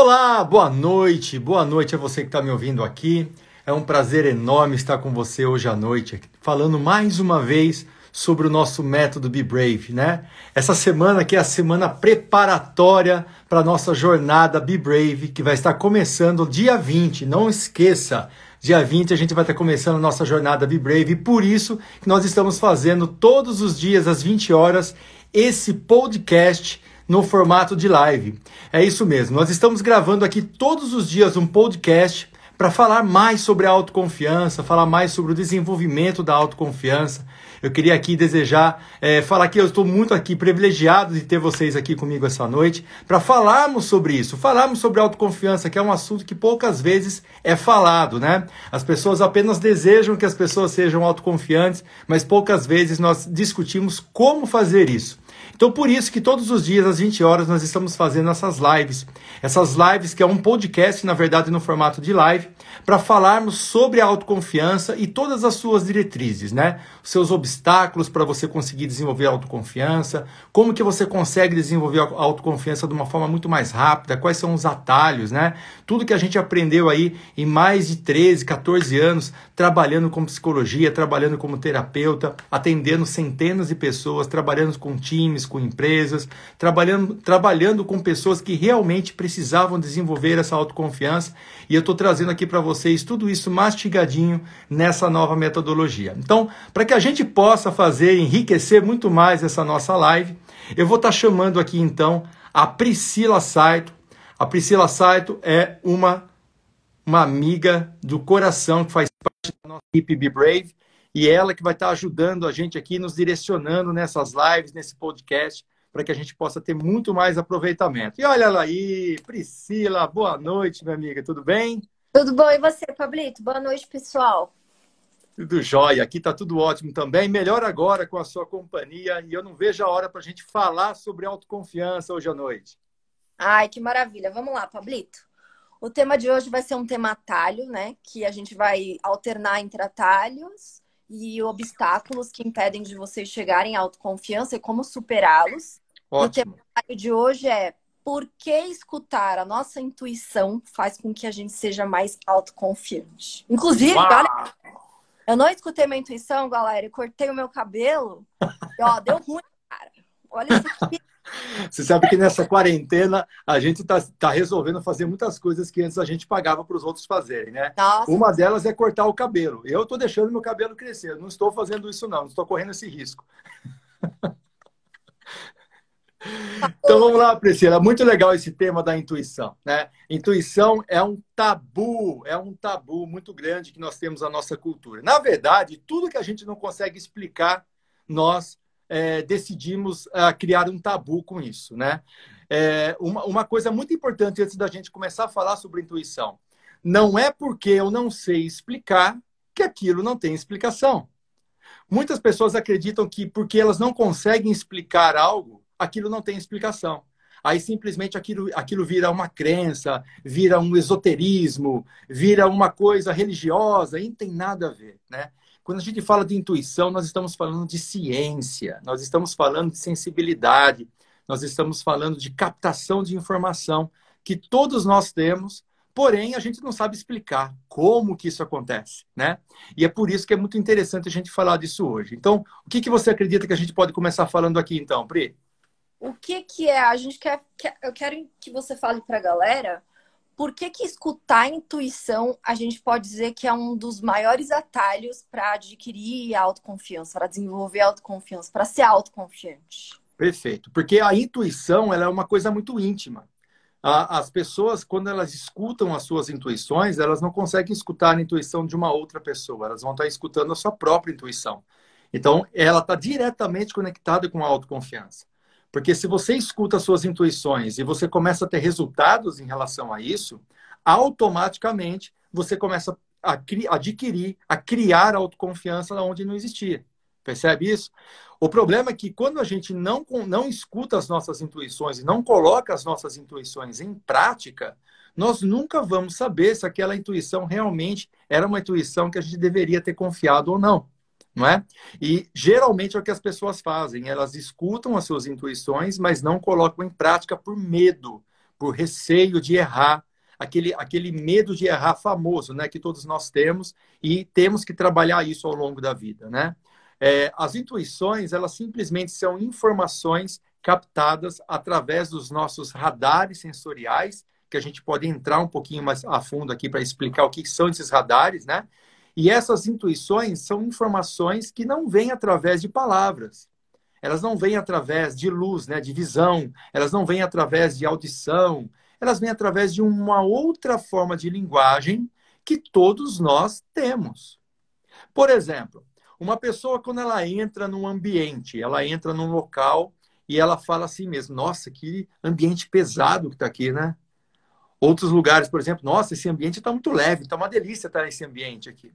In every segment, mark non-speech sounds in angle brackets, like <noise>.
Olá, boa noite, boa noite a você que está me ouvindo aqui. É um prazer enorme estar com você hoje à noite, falando mais uma vez sobre o nosso método Be Brave, né? Essa semana aqui é a semana preparatória para a nossa jornada Be Brave, que vai estar começando dia 20. Não esqueça, dia 20 a gente vai estar começando a nossa jornada Be Brave, e por isso que nós estamos fazendo todos os dias às 20 horas esse podcast no formato de live. É isso mesmo. Nós estamos gravando aqui todos os dias um podcast para falar mais sobre a autoconfiança, falar mais sobre o desenvolvimento da autoconfiança. Eu queria aqui desejar, é, falar que eu estou muito aqui privilegiado de ter vocês aqui comigo essa noite para falarmos sobre isso, falarmos sobre autoconfiança, que é um assunto que poucas vezes é falado, né? As pessoas apenas desejam que as pessoas sejam autoconfiantes, mas poucas vezes nós discutimos como fazer isso. Então, por isso que todos os dias, às 20 horas, nós estamos fazendo essas lives. Essas lives, que é um podcast, na verdade, no formato de live, para falarmos sobre a autoconfiança e todas as suas diretrizes, né? Os seus obstáculos para você conseguir desenvolver a autoconfiança, como que você consegue desenvolver a autoconfiança de uma forma muito mais rápida, quais são os atalhos, né? Tudo que a gente aprendeu aí em mais de 13, 14 anos, trabalhando com psicologia, trabalhando como terapeuta, atendendo centenas de pessoas, trabalhando com times, com empresas, trabalhando, trabalhando com pessoas que realmente precisavam desenvolver essa autoconfiança. E eu estou trazendo aqui para vocês tudo isso mastigadinho nessa nova metodologia. Então, para que a gente possa fazer, enriquecer muito mais essa nossa live, eu vou estar tá chamando aqui então a Priscila Saito. A Priscila Saito é uma, uma amiga do coração que faz parte da nossa equipe Be Brave e ela que vai estar ajudando a gente aqui, nos direcionando nessas lives, nesse podcast, para que a gente possa ter muito mais aproveitamento. E olha ela aí, Priscila, boa noite, minha amiga, tudo bem? Tudo bom, e você, Pablito? Boa noite, pessoal. Tudo jóia, aqui está tudo ótimo também. Melhor agora com a sua companhia e eu não vejo a hora para a gente falar sobre autoconfiança hoje à noite. Ai, que maravilha. Vamos lá, Pablito. O tema de hoje vai ser um tema atalho, né? Que a gente vai alternar entre atalhos e obstáculos que impedem de vocês chegarem à autoconfiança e como superá-los. O tema de hoje é por que escutar a nossa intuição faz com que a gente seja mais autoconfiante. Inclusive, olha, eu não escutei minha intuição, galera, e cortei o meu cabelo. E, ó, deu ruim, cara. Olha isso aqui. Você sabe que nessa quarentena a gente está tá resolvendo fazer muitas coisas que antes a gente pagava para os outros fazerem, né? Nossa. Uma delas é cortar o cabelo. Eu estou deixando meu cabelo crescer. não estou fazendo isso, não. Não estou correndo esse risco. <laughs> Então vamos lá, Priscila. Muito legal esse tema da intuição, né? Intuição é um tabu, é um tabu muito grande que nós temos na nossa cultura. Na verdade, tudo que a gente não consegue explicar, nós é, decidimos uh, criar um tabu com isso, né? É, uma, uma coisa muito importante antes da gente começar a falar sobre intuição. Não é porque eu não sei explicar que aquilo não tem explicação. Muitas pessoas acreditam que porque elas não conseguem explicar algo, aquilo não tem explicação. Aí simplesmente aquilo, aquilo vira uma crença, vira um esoterismo, vira uma coisa religiosa, e não tem nada a ver, né? Quando a gente fala de intuição, nós estamos falando de ciência, nós estamos falando de sensibilidade, nós estamos falando de captação de informação que todos nós temos, porém a gente não sabe explicar como que isso acontece, né? E é por isso que é muito interessante a gente falar disso hoje. Então, o que, que você acredita que a gente pode começar falando aqui, então, Pri? O que que é? A gente quer, quer eu quero que você fale para a galera por que, que escutar a intuição a gente pode dizer que é um dos maiores atalhos para adquirir autoconfiança, para desenvolver autoconfiança, para ser autoconfiante? Perfeito, porque a intuição ela é uma coisa muito íntima. As pessoas, quando elas escutam as suas intuições, elas não conseguem escutar a intuição de uma outra pessoa, elas vão estar escutando a sua própria intuição. Então, ela está diretamente conectada com a autoconfiança. Porque se você escuta suas intuições e você começa a ter resultados em relação a isso, automaticamente você começa a adquirir, a criar autoconfiança onde não existia. Percebe isso? O problema é que quando a gente não, não escuta as nossas intuições e não coloca as nossas intuições em prática, nós nunca vamos saber se aquela intuição realmente era uma intuição que a gente deveria ter confiado ou não não é? E geralmente é o que as pessoas fazem, elas escutam as suas intuições, mas não colocam em prática por medo, por receio de errar, aquele, aquele medo de errar famoso, né, que todos nós temos e temos que trabalhar isso ao longo da vida, né? É, as intuições, elas simplesmente são informações captadas através dos nossos radares sensoriais, que a gente pode entrar um pouquinho mais a fundo aqui para explicar o que são esses radares, né? E essas intuições são informações que não vêm através de palavras. Elas não vêm através de luz, né, de visão, elas não vêm através de audição, elas vêm através de uma outra forma de linguagem que todos nós temos. Por exemplo, uma pessoa, quando ela entra num ambiente, ela entra num local e ela fala assim mesmo: Nossa, que ambiente pesado que está aqui, né? Outros lugares, por exemplo, nossa, esse ambiente está muito leve, está uma delícia estar nesse ambiente aqui.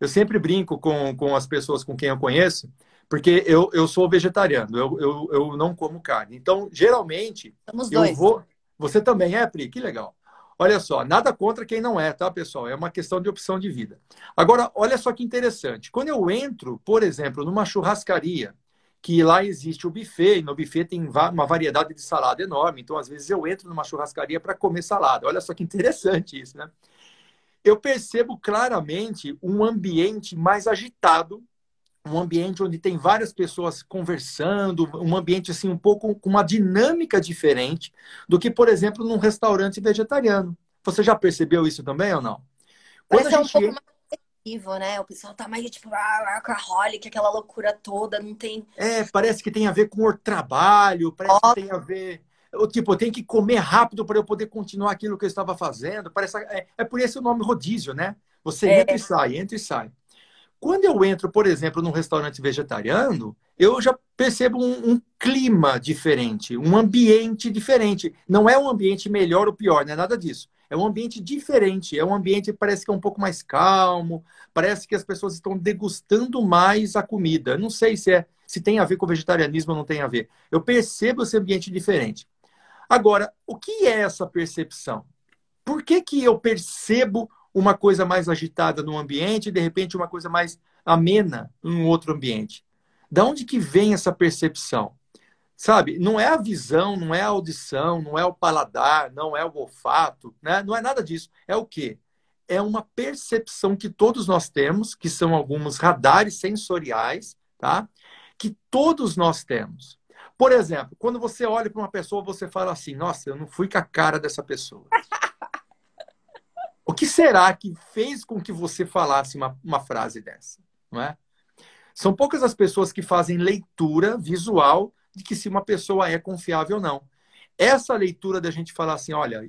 Eu sempre brinco com, com as pessoas com quem eu conheço, porque eu, eu sou vegetariano, eu, eu, eu não como carne. Então, geralmente, Somos eu dois. vou. Você também é, Pri? Que legal. Olha só, nada contra quem não é, tá, pessoal? É uma questão de opção de vida. Agora, olha só que interessante. Quando eu entro, por exemplo, numa churrascaria, que lá existe o buffet, e no buffet tem uma variedade de salada enorme, então às vezes eu entro numa churrascaria para comer salada. Olha só que interessante isso, né? Eu percebo claramente um ambiente mais agitado, um ambiente onde tem várias pessoas conversando, um ambiente assim um pouco com uma dinâmica diferente do que, por exemplo, num restaurante vegetariano. Você já percebeu isso também ou não? Quando Parece a gente... um pouco mais agressivo, né? O pessoal tá mais tipo workaholic, aquela loucura toda, não tem. É, parece que tem a ver com o trabalho, parece oh. que tem a ver. Eu, tipo, eu tenho que comer rápido para eu poder continuar aquilo que eu estava fazendo. Parece, é, é por isso o nome rodízio, né? Você é. entra e sai, entra e sai. Quando eu entro, por exemplo, num restaurante vegetariano, eu já percebo um, um, clima diferente, um ambiente diferente. Não é um ambiente melhor ou pior, não é nada disso. É um ambiente diferente, é um ambiente que parece que é um pouco mais calmo, parece que as pessoas estão degustando mais a comida. Não sei se é se tem a ver com o vegetarianismo ou não tem a ver. Eu percebo esse ambiente diferente. Agora, o que é essa percepção? Por que, que eu percebo uma coisa mais agitada num ambiente e de repente uma coisa mais amena em outro ambiente. Da onde que vem essa percepção? Sabe, não é a visão, não é a audição, não é o paladar, não é o olfato, né? Não é nada disso. É o quê? É uma percepção que todos nós temos, que são alguns radares sensoriais, tá? Que todos nós temos. Por exemplo, quando você olha para uma pessoa, você fala assim: "Nossa, eu não fui com a cara dessa pessoa". O que será que fez com que você falasse uma, uma frase dessa? Não é? São poucas as pessoas que fazem leitura visual de que se uma pessoa é confiável ou não. Essa leitura da gente falar assim, olha,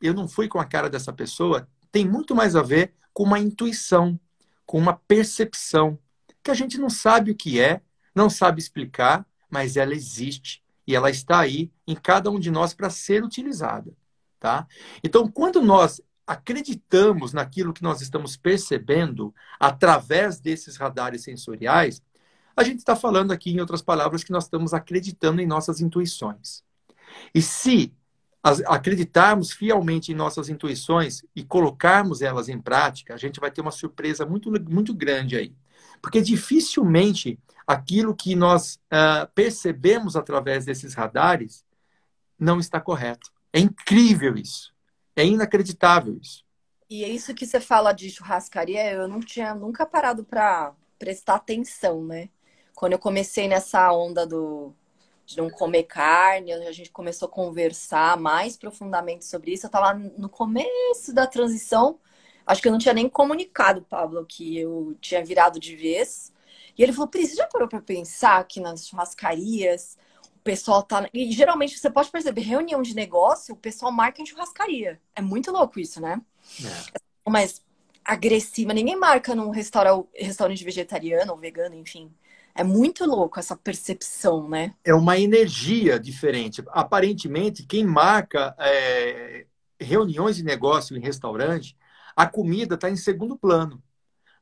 eu não fui com a cara dessa pessoa, tem muito mais a ver com uma intuição, com uma percepção, que a gente não sabe o que é, não sabe explicar, mas ela existe e ela está aí em cada um de nós para ser utilizada, tá? Então, quando nós acreditamos naquilo que nós estamos percebendo através desses radares sensoriais, a gente está falando aqui, em outras palavras, que nós estamos acreditando em nossas intuições. E se acreditarmos fielmente em nossas intuições e colocarmos elas em prática, a gente vai ter uma surpresa muito, muito grande aí. Porque dificilmente aquilo que nós uh, percebemos através desses radares não está correto. É incrível isso. É inacreditável isso. E é isso que você fala de churrascaria, eu não tinha nunca parado para prestar atenção, né? Quando eu comecei nessa onda do de não comer carne, a gente começou a conversar mais profundamente sobre isso. Eu estava no começo da transição, acho que eu não tinha nem comunicado, Pablo, que eu tinha virado de vez. E ele falou: Pri, você já parou para pensar que nas churrascarias o pessoal tá. E geralmente você pode perceber, reunião de negócio, o pessoal marca em churrascaria. É muito louco isso, né? É. Mas agressiva, ninguém marca num restaurante, restaurante vegetariano ou vegano, enfim. É muito louco essa percepção, né? É uma energia diferente. Aparentemente, quem marca é, reuniões de negócio em restaurante, a comida está em segundo plano.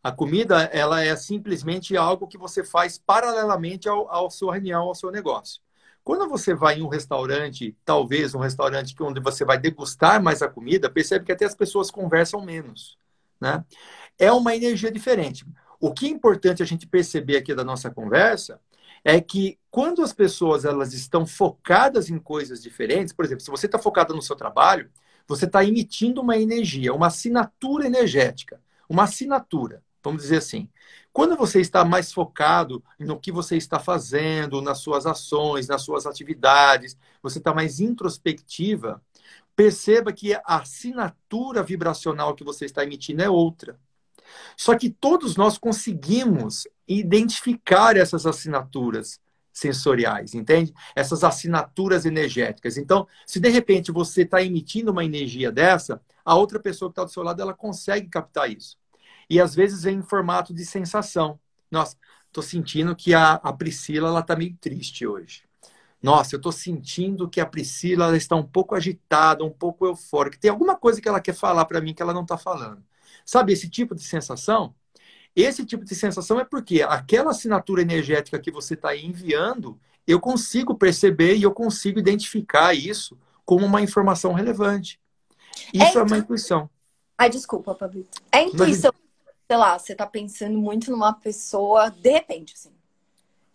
A comida, ela é simplesmente algo que você faz paralelamente ao, ao sua reunião, ao seu negócio. Quando você vai em um restaurante, talvez um restaurante onde você vai degustar mais a comida, percebe que até as pessoas conversam menos. Né? É uma energia diferente. O que é importante a gente perceber aqui da nossa conversa é que quando as pessoas elas estão focadas em coisas diferentes, por exemplo, se você está focado no seu trabalho, você está emitindo uma energia, uma assinatura energética, uma assinatura, vamos dizer assim. Quando você está mais focado no que você está fazendo, nas suas ações, nas suas atividades, você está mais introspectiva, perceba que a assinatura vibracional que você está emitindo é outra. Só que todos nós conseguimos identificar essas assinaturas sensoriais, entende? Essas assinaturas energéticas. Então, se de repente você está emitindo uma energia dessa, a outra pessoa que está do seu lado ela consegue captar isso. E às vezes vem em formato de sensação. Nossa, estou sentindo que a, a Priscila ela está meio triste hoje. Nossa, eu estou sentindo que a Priscila ela está um pouco agitada, um pouco eufórica. Tem alguma coisa que ela quer falar para mim que ela não está falando. Sabe esse tipo de sensação? Esse tipo de sensação é porque aquela assinatura energética que você está enviando, eu consigo perceber e eu consigo identificar isso como uma informação relevante. Isso é, é uma intuição. Ai, desculpa, Pablito. É intuição. Mas... Sei lá, você está pensando muito numa pessoa, de repente, assim.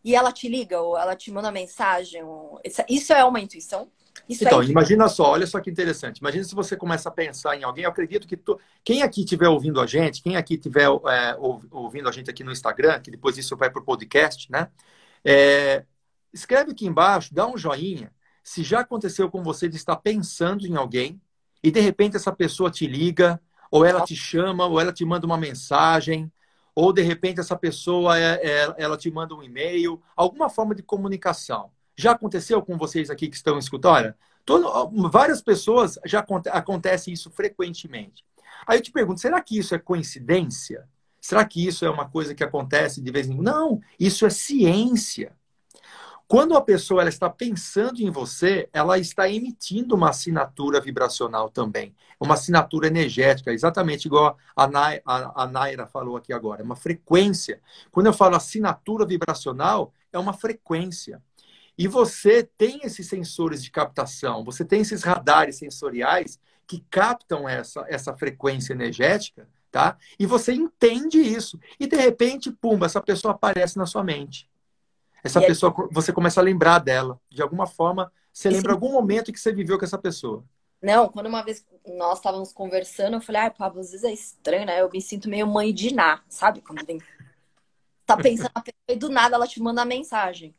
E ela te liga, ou ela te manda mensagem. Ou... Isso é uma intuição? Isso então, imagina só, olha só que interessante. Imagina se você começa a pensar em alguém. Eu acredito que tu... quem aqui estiver ouvindo a gente, quem aqui estiver é, ouvindo a gente aqui no Instagram, que depois isso vai para o podcast, né? É... escreve aqui embaixo, dá um joinha. Se já aconteceu com você de estar pensando em alguém e de repente essa pessoa te liga, ou ela te chama, ou ela te manda uma mensagem, ou de repente essa pessoa é, é, ela te manda um e-mail, alguma forma de comunicação. Já aconteceu com vocês aqui que estão escutando? Todo, várias pessoas já acontece isso frequentemente. Aí eu te pergunto, será que isso é coincidência? Será que isso é uma coisa que acontece de vez em quando? Não, isso é ciência. Quando a pessoa ela está pensando em você, ela está emitindo uma assinatura vibracional também, uma assinatura energética, exatamente igual a, Nay, a, a Naira falou aqui agora, é uma frequência. Quando eu falo assinatura vibracional, é uma frequência. E você tem esses sensores de captação, você tem esses radares sensoriais que captam essa, essa frequência energética, tá? E você entende isso. E de repente, pumba, essa pessoa aparece na sua mente. Essa e pessoa, aí... você começa a lembrar dela. De alguma forma, você Esse... lembra algum momento que você viveu com essa pessoa. Não, quando uma vez nós estávamos conversando, eu falei, ai, Pablo, às vezes é estranho, né? Eu me sinto meio mãe de Ná, sabe? Quando tem... tá pensando na pessoa e do nada ela te manda mensagem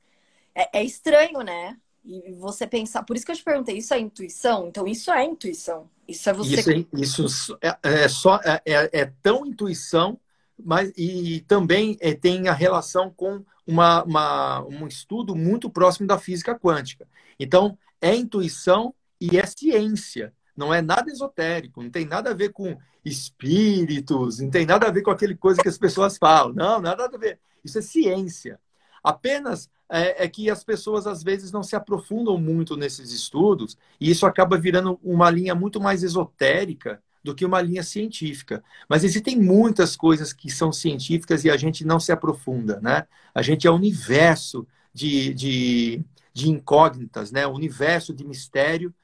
é, é estranho, né? E você pensar, por isso que eu te perguntei, isso é intuição? Então, isso é intuição. Isso é você. Isso, é, isso é, é só é, é, é, tão intuição, mas e também é, tem a relação com uma, uma, um estudo muito próximo da física quântica. Então, é intuição e é ciência. Não é nada esotérico, não tem nada a ver com espíritos, não tem nada a ver com aquele coisa que as pessoas falam. Não, nada a ver. Isso é ciência. Apenas é, é, que as pessoas às vezes não se aprofundam muito nesses estudos e isso acaba virando uma linha muito mais esotérica do que uma linha científica. Mas existem muitas coisas que são científicas e a gente não se aprofunda, né? A gente é um universo de, de, de incógnitas, né? Um universo de mistério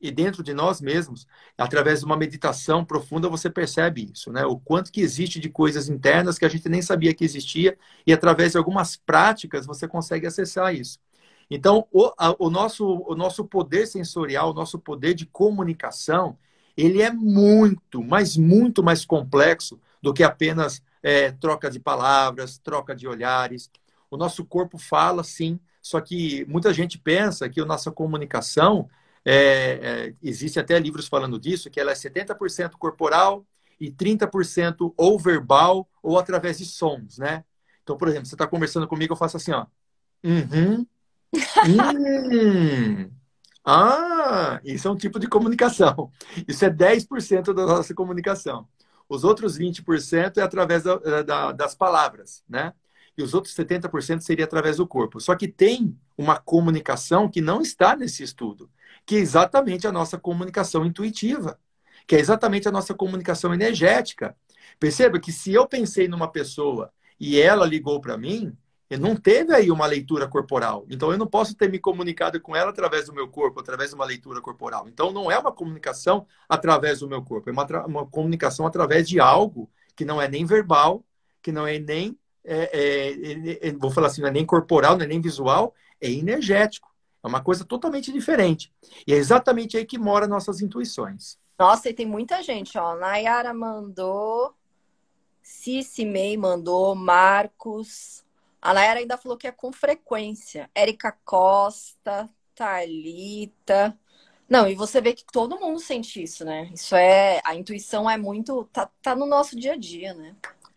e dentro de nós mesmos, através de uma meditação profunda, você percebe isso, né? O quanto que existe de coisas internas que a gente nem sabia que existia e através de algumas práticas você consegue acessar isso. Então, o, a, o, nosso, o nosso poder sensorial, o nosso poder de comunicação, ele é muito, mas muito mais complexo do que apenas é, troca de palavras, troca de olhares. O nosso corpo fala, sim, só que muita gente pensa que a nossa comunicação é, é, existe até livros falando disso, que ela é 70% corporal e 30% ou verbal ou através de sons, né? Então, por exemplo, você está conversando comigo, eu faço assim, ó. Uhum. hum. <laughs> Ah, isso é um tipo de comunicação. Isso é 10% da nossa comunicação. Os outros 20% é através da, da, das palavras, né? E os outros 70% seria através do corpo. Só que tem uma comunicação que não está nesse estudo que é exatamente a nossa comunicação intuitiva, que é exatamente a nossa comunicação energética. Perceba que se eu pensei numa pessoa e ela ligou para mim, não teve aí uma leitura corporal. Então eu não posso ter me comunicado com ela através do meu corpo, através de uma leitura corporal. Então não é uma comunicação através do meu corpo, é uma, uma comunicação através de algo que não é nem verbal, que não é nem é, é, é, vou falar assim, não é nem corporal, não é nem visual, é energético. É uma coisa totalmente diferente. E é exatamente aí que mora nossas intuições. Nossa, e tem muita gente, ó. Nayara mandou, Cici May mandou, Marcos. A Nayara ainda falou que é com frequência. Érica Costa, Thalita. Não, e você vê que todo mundo sente isso, né? Isso é. A intuição é muito. Tá, tá no nosso dia a dia, né?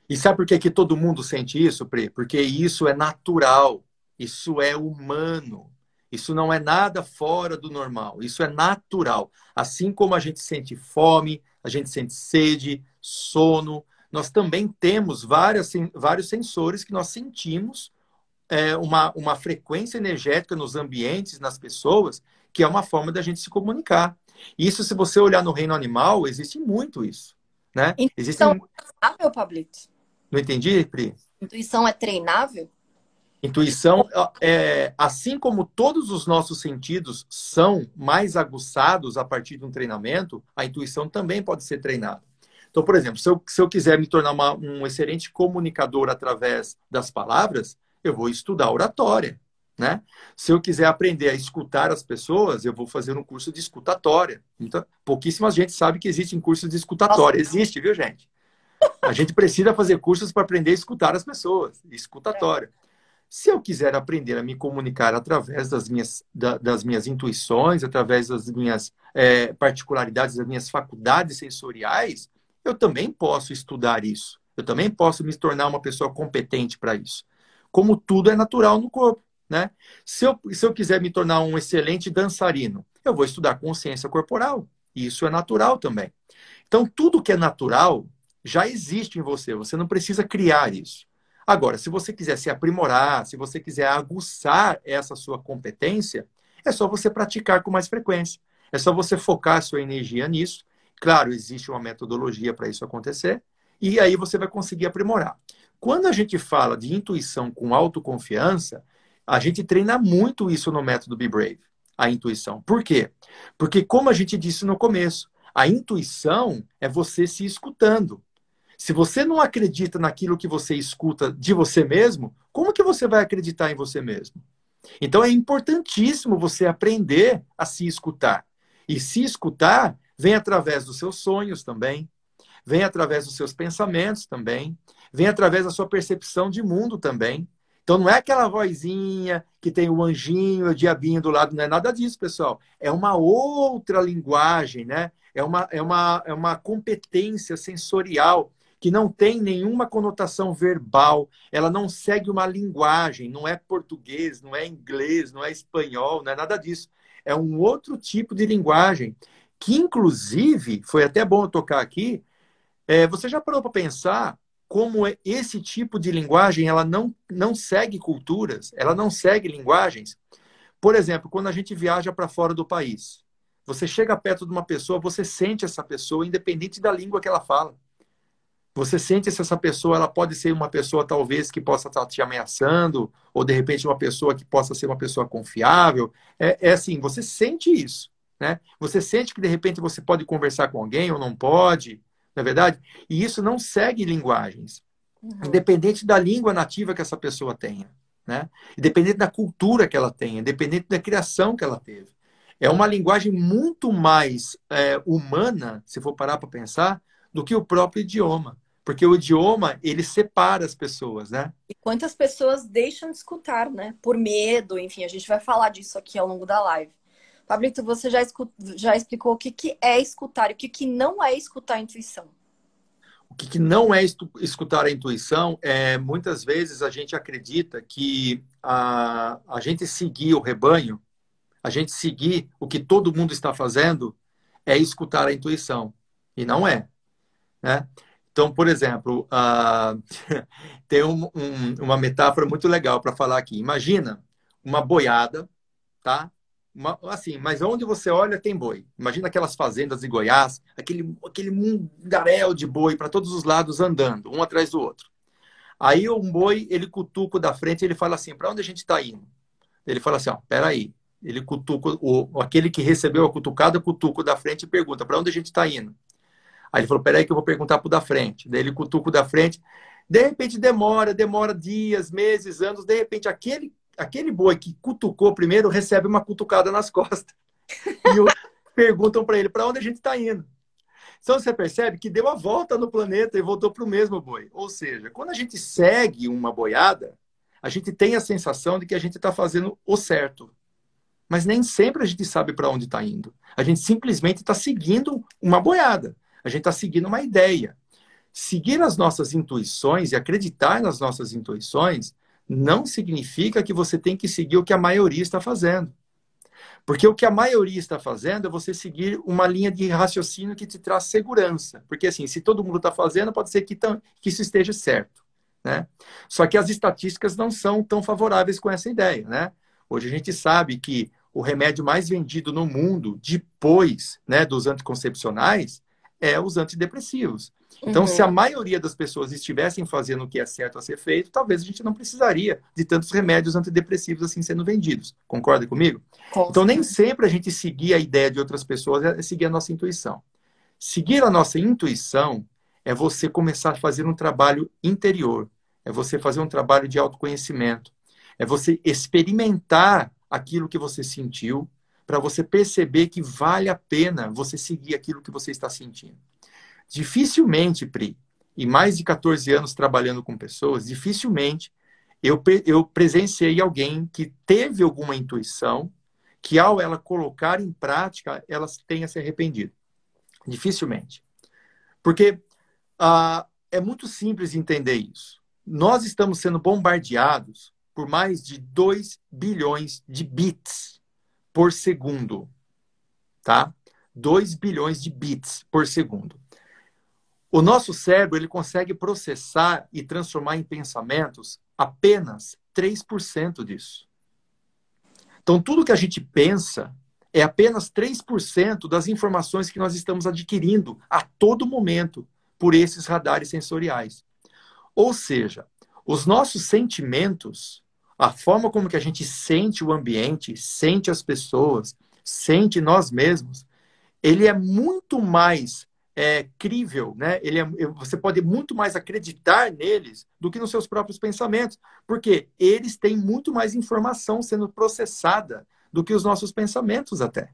E sabe por que, que todo mundo sente isso, Pri? Porque isso é natural, isso é humano. Isso não é nada fora do normal, isso é natural. Assim como a gente sente fome, a gente sente sede, sono, nós também temos várias, vários sensores que nós sentimos é, uma, uma frequência energética nos ambientes, nas pessoas, que é uma forma da gente se comunicar. Isso, se você olhar no reino animal, existe muito isso. Né? Intuição Existem... é treinável, Pablito? Não entendi, Pri? Intuição é treinável? Intuição, é, assim como todos os nossos sentidos são mais aguçados a partir de um treinamento, a intuição também pode ser treinada. Então, por exemplo, se eu, se eu quiser me tornar uma, um excelente comunicador através das palavras, eu vou estudar oratória. Né? Se eu quiser aprender a escutar as pessoas, eu vou fazer um curso de escutatória. Então, pouquíssima gente sabe que existe um curso de escutatória. Existe, viu, gente? A gente precisa fazer cursos para aprender a escutar as pessoas. Escutatória. Se eu quiser aprender a me comunicar através das minhas, da, das minhas intuições, através das minhas é, particularidades, das minhas faculdades sensoriais, eu também posso estudar isso. Eu também posso me tornar uma pessoa competente para isso. Como tudo é natural no corpo. Né? Se, eu, se eu quiser me tornar um excelente dançarino, eu vou estudar consciência corporal. Isso é natural também. Então, tudo que é natural já existe em você. Você não precisa criar isso. Agora, se você quiser se aprimorar, se você quiser aguçar essa sua competência, é só você praticar com mais frequência. É só você focar sua energia nisso. Claro, existe uma metodologia para isso acontecer. E aí você vai conseguir aprimorar. Quando a gente fala de intuição com autoconfiança, a gente treina muito isso no método Be Brave, a intuição. Por quê? Porque, como a gente disse no começo, a intuição é você se escutando. Se você não acredita naquilo que você escuta de você mesmo, como que você vai acreditar em você mesmo? Então é importantíssimo você aprender a se escutar. E se escutar vem através dos seus sonhos também, vem através dos seus pensamentos também, vem através da sua percepção de mundo também. Então não é aquela vozinha que tem o anjinho, o diabinho do lado, não é nada disso, pessoal. É uma outra linguagem, né? É uma, é uma, é uma competência sensorial que não tem nenhuma conotação verbal, ela não segue uma linguagem, não é português, não é inglês, não é espanhol, não é nada disso. É um outro tipo de linguagem, que inclusive, foi até bom tocar aqui, é, você já parou para pensar como é esse tipo de linguagem ela não, não segue culturas, ela não segue linguagens? Por exemplo, quando a gente viaja para fora do país, você chega perto de uma pessoa, você sente essa pessoa, independente da língua que ela fala. Você sente se essa pessoa ela pode ser uma pessoa talvez que possa estar te ameaçando, ou de repente uma pessoa que possa ser uma pessoa confiável. É, é assim, você sente isso. Né? Você sente que de repente você pode conversar com alguém ou não pode, não é verdade? E isso não segue linguagens, uhum. independente da língua nativa que essa pessoa tenha, né? Independente da cultura que ela tenha, independente da criação que ela teve. É uma linguagem muito mais é, humana, se for parar para pensar, do que o próprio idioma. Porque o idioma, ele separa as pessoas, né? E quantas pessoas deixam de escutar, né? Por medo, enfim, a gente vai falar disso aqui ao longo da live. Pablito, você já, escut... já explicou o que, que é escutar e o que, que não é escutar a intuição. O que, que não é escutar a intuição é, muitas vezes, a gente acredita que a, a gente seguir o rebanho, a gente seguir o que todo mundo está fazendo, é escutar a intuição. E não é. Né? Então, por exemplo, uh, <laughs> tem um, um, uma metáfora muito legal para falar aqui. Imagina uma boiada, tá? Uma, assim, mas onde você olha tem boi. Imagina aquelas fazendas de Goiás, aquele, aquele mundaréu de boi para todos os lados andando, um atrás do outro. Aí um boi, ele cutuca da frente, ele fala assim: para onde a gente está indo? Ele fala assim: ó, peraí. Ele cutuca, o, aquele que recebeu a cutucada, cutuca da frente e pergunta: para onde a gente está indo? Aí ele falou, peraí que eu vou perguntar pro da frente. Daí ele cutuca o da frente. De repente demora, demora dias, meses, anos, de repente aquele, aquele boi que cutucou primeiro recebe uma cutucada nas costas. <laughs> E perguntam para ele para onde a gente está indo. Então você percebe que deu a volta no planeta e voltou para o mesmo boi. Ou seja, quando a gente segue uma boiada, a gente tem a sensação de que a gente está fazendo o certo. Mas nem sempre a gente sabe para onde está indo. A gente simplesmente está seguindo uma boiada. A gente está seguindo uma ideia. Seguir as nossas intuições e acreditar nas nossas intuições não significa que você tem que seguir o que a maioria está fazendo. Porque o que a maioria está fazendo é você seguir uma linha de raciocínio que te traz segurança. Porque, assim, se todo mundo está fazendo, pode ser que, que isso esteja certo. Né? Só que as estatísticas não são tão favoráveis com essa ideia. Né? Hoje a gente sabe que o remédio mais vendido no mundo, depois né, dos anticoncepcionais, é os antidepressivos. Então, uhum. se a uhum. maioria das pessoas estivessem fazendo o que é certo a ser feito, talvez a gente não precisaria de tantos remédios antidepressivos assim sendo vendidos. Concorda comigo? Com então, nem sempre a gente seguir a ideia de outras pessoas é seguir a nossa intuição. Seguir a nossa intuição é você começar a fazer um trabalho interior, é você fazer um trabalho de autoconhecimento, é você experimentar aquilo que você sentiu, para você perceber que vale a pena você seguir aquilo que você está sentindo. Dificilmente, Pri, em mais de 14 anos trabalhando com pessoas, dificilmente eu, eu presenciei alguém que teve alguma intuição que, ao ela colocar em prática, ela tenha se arrependido. Dificilmente. Porque ah, é muito simples entender isso. Nós estamos sendo bombardeados por mais de 2 bilhões de bits por segundo. Tá? 2 bilhões de bits por segundo. O nosso cérebro ele consegue processar e transformar em pensamentos apenas 3% disso. Então, tudo que a gente pensa é apenas 3% das informações que nós estamos adquirindo a todo momento por esses radares sensoriais. Ou seja, os nossos sentimentos, a forma como que a gente sente o ambiente, sente as pessoas, sente nós mesmos, ele é muito mais é, crível, né? Ele é, você pode muito mais acreditar neles do que nos seus próprios pensamentos, porque eles têm muito mais informação sendo processada do que os nossos pensamentos até.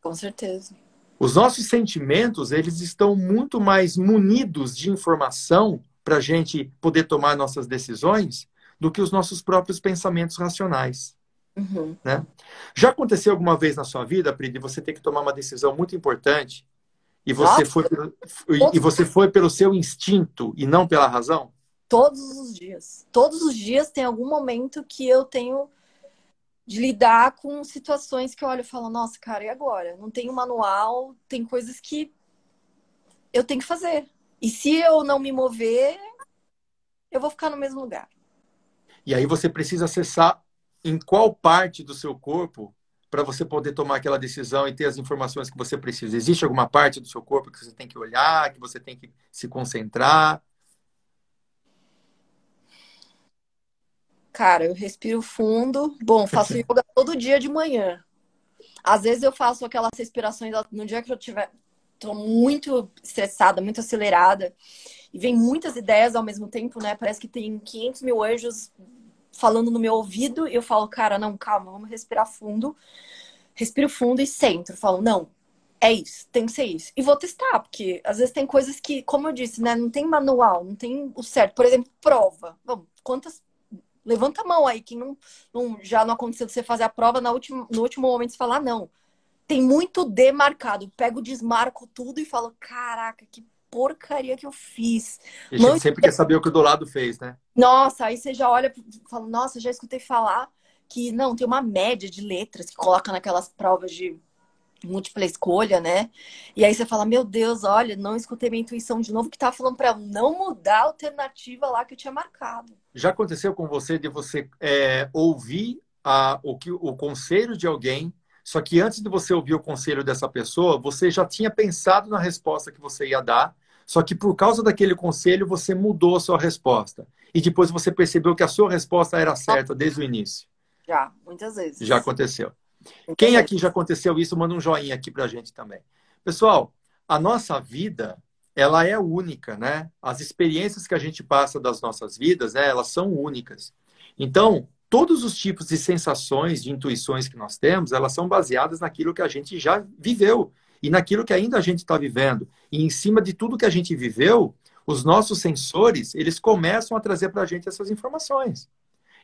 Com certeza. Os nossos sentimentos, eles estão muito mais munidos de informação para a gente poder tomar nossas decisões do que os nossos próprios pensamentos racionais. Uhum. Né? Já aconteceu alguma vez na sua vida, Pri, de você ter que tomar uma decisão muito importante e você, Nossa, foi pelo, e você foi pelo seu instinto e não pela razão? Todos os dias. Todos os dias tem algum momento que eu tenho de lidar com situações que eu olho e falo, nossa, cara, e agora? Não tem um manual, tem coisas que eu tenho que fazer. E se eu não me mover, eu vou ficar no mesmo lugar. E aí você precisa acessar em qual parte do seu corpo para você poder tomar aquela decisão e ter as informações que você precisa. Existe alguma parte do seu corpo que você tem que olhar, que você tem que se concentrar? Cara, eu respiro fundo. Bom, faço <laughs> yoga todo dia de manhã. Às vezes eu faço aquelas respirações no dia que eu tiver tô muito estressada, muito acelerada e vem muitas ideias ao mesmo tempo, né? Parece que tem 500 mil anjos falando no meu ouvido e eu falo, cara, não, calma, vamos respirar fundo. Respiro fundo e centro. Falo, não, é isso, tem que ser isso. E vou testar, porque às vezes tem coisas que, como eu disse, né, não tem manual, não tem o certo. Por exemplo, prova. Vamos, quantas Levanta a mão aí, que não, não, já não aconteceu de você fazer a prova na última, no último momento você falar, não. Tem muito demarcado. Pego, desmarco tudo e falo, caraca, que porcaria que eu fiz. E a gente não sempre quer saber o que o do lado fez, né? Nossa, aí você já olha e fala, nossa, já escutei falar que não, tem uma média de letras que coloca naquelas provas de múltipla escolha, né? E aí você fala, meu Deus, olha, não escutei minha intuição de novo que tava falando para não mudar a alternativa lá que eu tinha marcado. Já aconteceu com você de você é, ouvir a, o, que, o conselho de alguém, só que antes de você ouvir o conselho dessa pessoa, você já tinha pensado na resposta que você ia dar, só que por causa daquele conselho você mudou a sua resposta. E depois você percebeu que a sua resposta era certa desde o início. Já, muitas vezes. Já aconteceu. Quem aqui já aconteceu isso, manda um joinha aqui pra gente também. Pessoal, a nossa vida, ela é única, né? As experiências que a gente passa das nossas vidas, né, elas são únicas. Então, todos os tipos de sensações, de intuições que nós temos, elas são baseadas naquilo que a gente já viveu e naquilo que ainda a gente está vivendo. E em cima de tudo que a gente viveu, os nossos sensores, eles começam a trazer para a gente essas informações.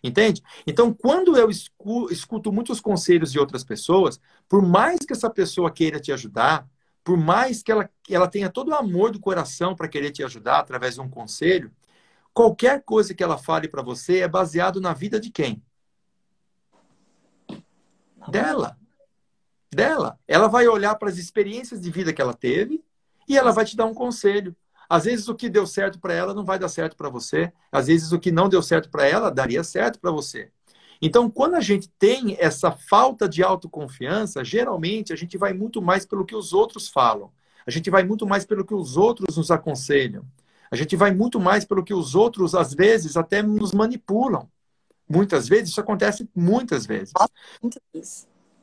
Entende? Então, quando eu escuto muitos conselhos de outras pessoas, por mais que essa pessoa queira te ajudar, por mais que ela, ela tenha todo o amor do coração para querer te ajudar através de um conselho, qualquer coisa que ela fale para você é baseado na vida de quem? Dela. Dela. Ela vai olhar para as experiências de vida que ela teve e ela vai te dar um conselho. Às vezes o que deu certo para ela não vai dar certo para você. Às vezes o que não deu certo para ela daria certo para você. Então, quando a gente tem essa falta de autoconfiança, geralmente a gente vai muito mais pelo que os outros falam. A gente vai muito mais pelo que os outros nos aconselham. A gente vai muito mais pelo que os outros, às vezes, até nos manipulam. Muitas vezes, isso acontece muitas vezes.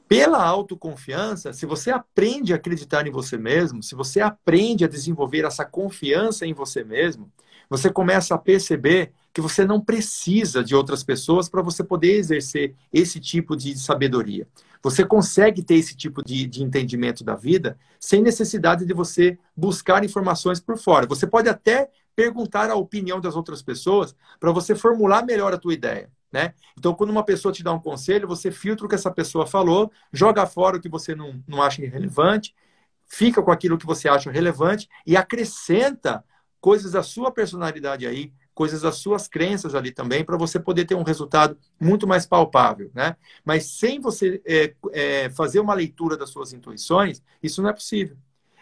Pela autoconfiança, se você aprende a acreditar em você mesmo, se você aprende a desenvolver essa confiança em você mesmo, você começa a perceber que você não precisa de outras pessoas para você poder exercer esse tipo de sabedoria. Você consegue ter esse tipo de, de entendimento da vida sem necessidade de você buscar informações por fora. Você pode até perguntar a opinião das outras pessoas para você formular melhor a tua ideia. Né? Então, quando uma pessoa te dá um conselho, você filtra o que essa pessoa falou, joga fora o que você não, não acha relevante, fica com aquilo que você acha relevante e acrescenta coisas da sua personalidade aí, coisas das suas crenças ali também, para você poder ter um resultado muito mais palpável, né? Mas sem você é, é, fazer uma leitura das suas intuições, isso não é possível.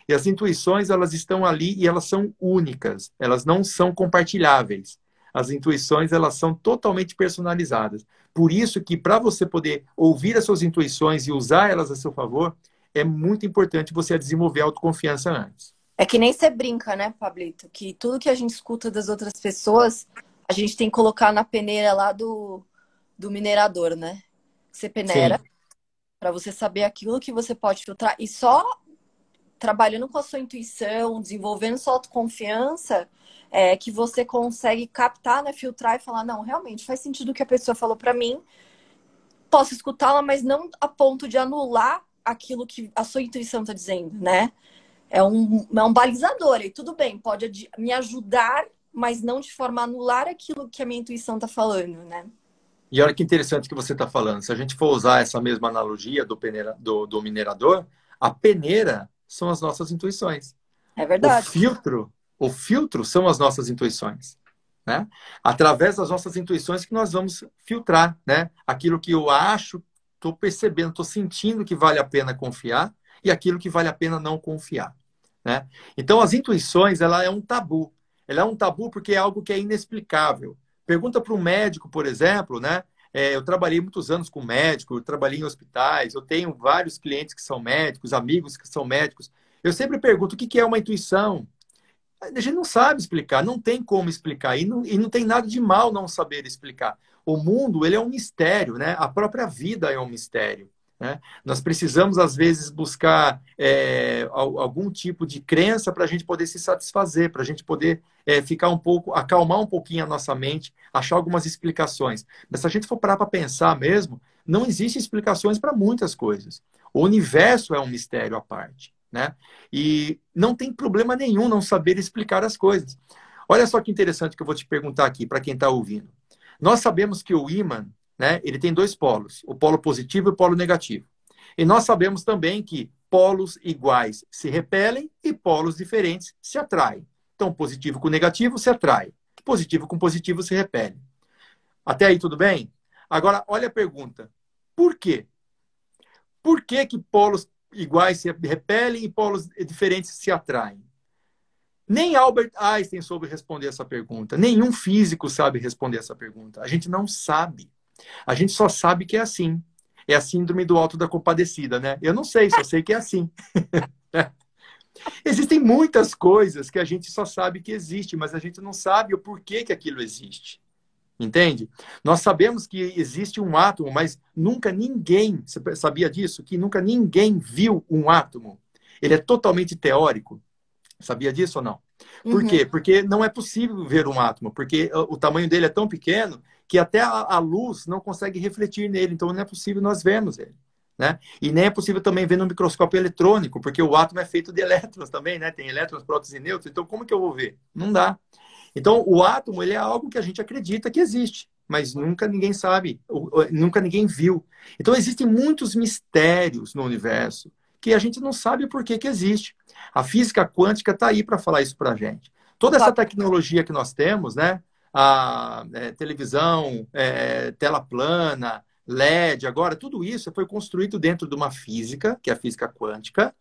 E as intuições, elas estão ali e elas são únicas, elas não são compartilháveis. As intuições, elas são totalmente personalizadas. Por isso que para você poder ouvir as suas intuições e usar elas a seu favor, é muito importante você desenvolver a autoconfiança antes. É que nem você brinca, né, Pablito? Que tudo que a gente escuta das outras pessoas, a gente tem que colocar na peneira lá do, do minerador, né? Você peneira para você saber aquilo que você pode filtrar. E só trabalhando com a sua intuição, desenvolvendo sua autoconfiança, é que você consegue captar, né, filtrar e falar, não, realmente faz sentido o que a pessoa falou para mim. Posso escutá-la, mas não a ponto de anular aquilo que a sua intuição está dizendo, né? É um, é um balizador. E tudo bem, pode me ajudar, mas não de forma a anular aquilo que a minha intuição está falando, né? E olha que interessante que você está falando. Se a gente for usar essa mesma analogia do, peneira, do, do minerador, a peneira são as nossas intuições. É verdade. O filtro, o filtro são as nossas intuições. Né? Através das nossas intuições que nós vamos filtrar, né? Aquilo que eu acho, estou percebendo, estou sentindo que vale a pena confiar e aquilo que vale a pena não confiar. Né? Então, as intuições, ela é um tabu. Ela é um tabu porque é algo que é inexplicável. Pergunta para um médico, por exemplo, né? É, eu trabalhei muitos anos com médico, eu trabalhei em hospitais, eu tenho vários clientes que são médicos, amigos que são médicos. Eu sempre pergunto o que é uma intuição. A gente não sabe explicar, não tem como explicar, e não, e não tem nada de mal não saber explicar. O mundo ele é um mistério, né? A própria vida é um mistério. Né? Nós precisamos, às vezes, buscar é, algum tipo de crença para a gente poder se satisfazer, para a gente poder é, ficar um pouco, acalmar um pouquinho a nossa mente, achar algumas explicações. Mas se a gente for parar para pensar mesmo, não existem explicações para muitas coisas. O universo é um mistério à parte. Né? E não tem problema nenhum não saber explicar as coisas. Olha só que interessante que eu vou te perguntar aqui para quem está ouvindo. Nós sabemos que o ímã né, ele tem dois polos, o polo positivo e o polo negativo. E nós sabemos também que polos iguais se repelem e polos diferentes se atraem. Então, positivo com negativo se atrai, positivo com positivo se repele. Até aí tudo bem? Agora, olha a pergunta. Por quê? Por que, que polos iguais se repelem e polos diferentes se atraem? Nem Albert Einstein soube responder essa pergunta. Nenhum físico sabe responder essa pergunta. A gente não sabe. A gente só sabe que é assim. É a síndrome do alto da compadecida, né? Eu não sei, só sei que é assim. <laughs> Existem muitas coisas que a gente só sabe que existe, mas a gente não sabe o porquê que aquilo existe. Entende? Nós sabemos que existe um átomo, mas nunca ninguém, você sabia disso? Que nunca ninguém viu um átomo. Ele é totalmente teórico. Sabia disso ou não? Por uhum. quê? Porque não é possível ver um átomo, porque o tamanho dele é tão pequeno que até a, a luz não consegue refletir nele, então não é possível nós vermos ele. Né? E nem é possível também ver no microscópio eletrônico, porque o átomo é feito de elétrons também, né? Tem elétrons, prótons e nêutrons. Então, como que eu vou ver? Não dá. Então, o átomo ele é algo que a gente acredita que existe, mas nunca ninguém sabe, nunca ninguém viu. Então, existem muitos mistérios no universo que a gente não sabe por que, que existe. A física quântica está aí para falar isso para a gente. Toda essa tecnologia que nós temos, né? A é, televisão, é, tela plana, LED, agora, tudo isso foi construído dentro de uma física, que é a física quântica,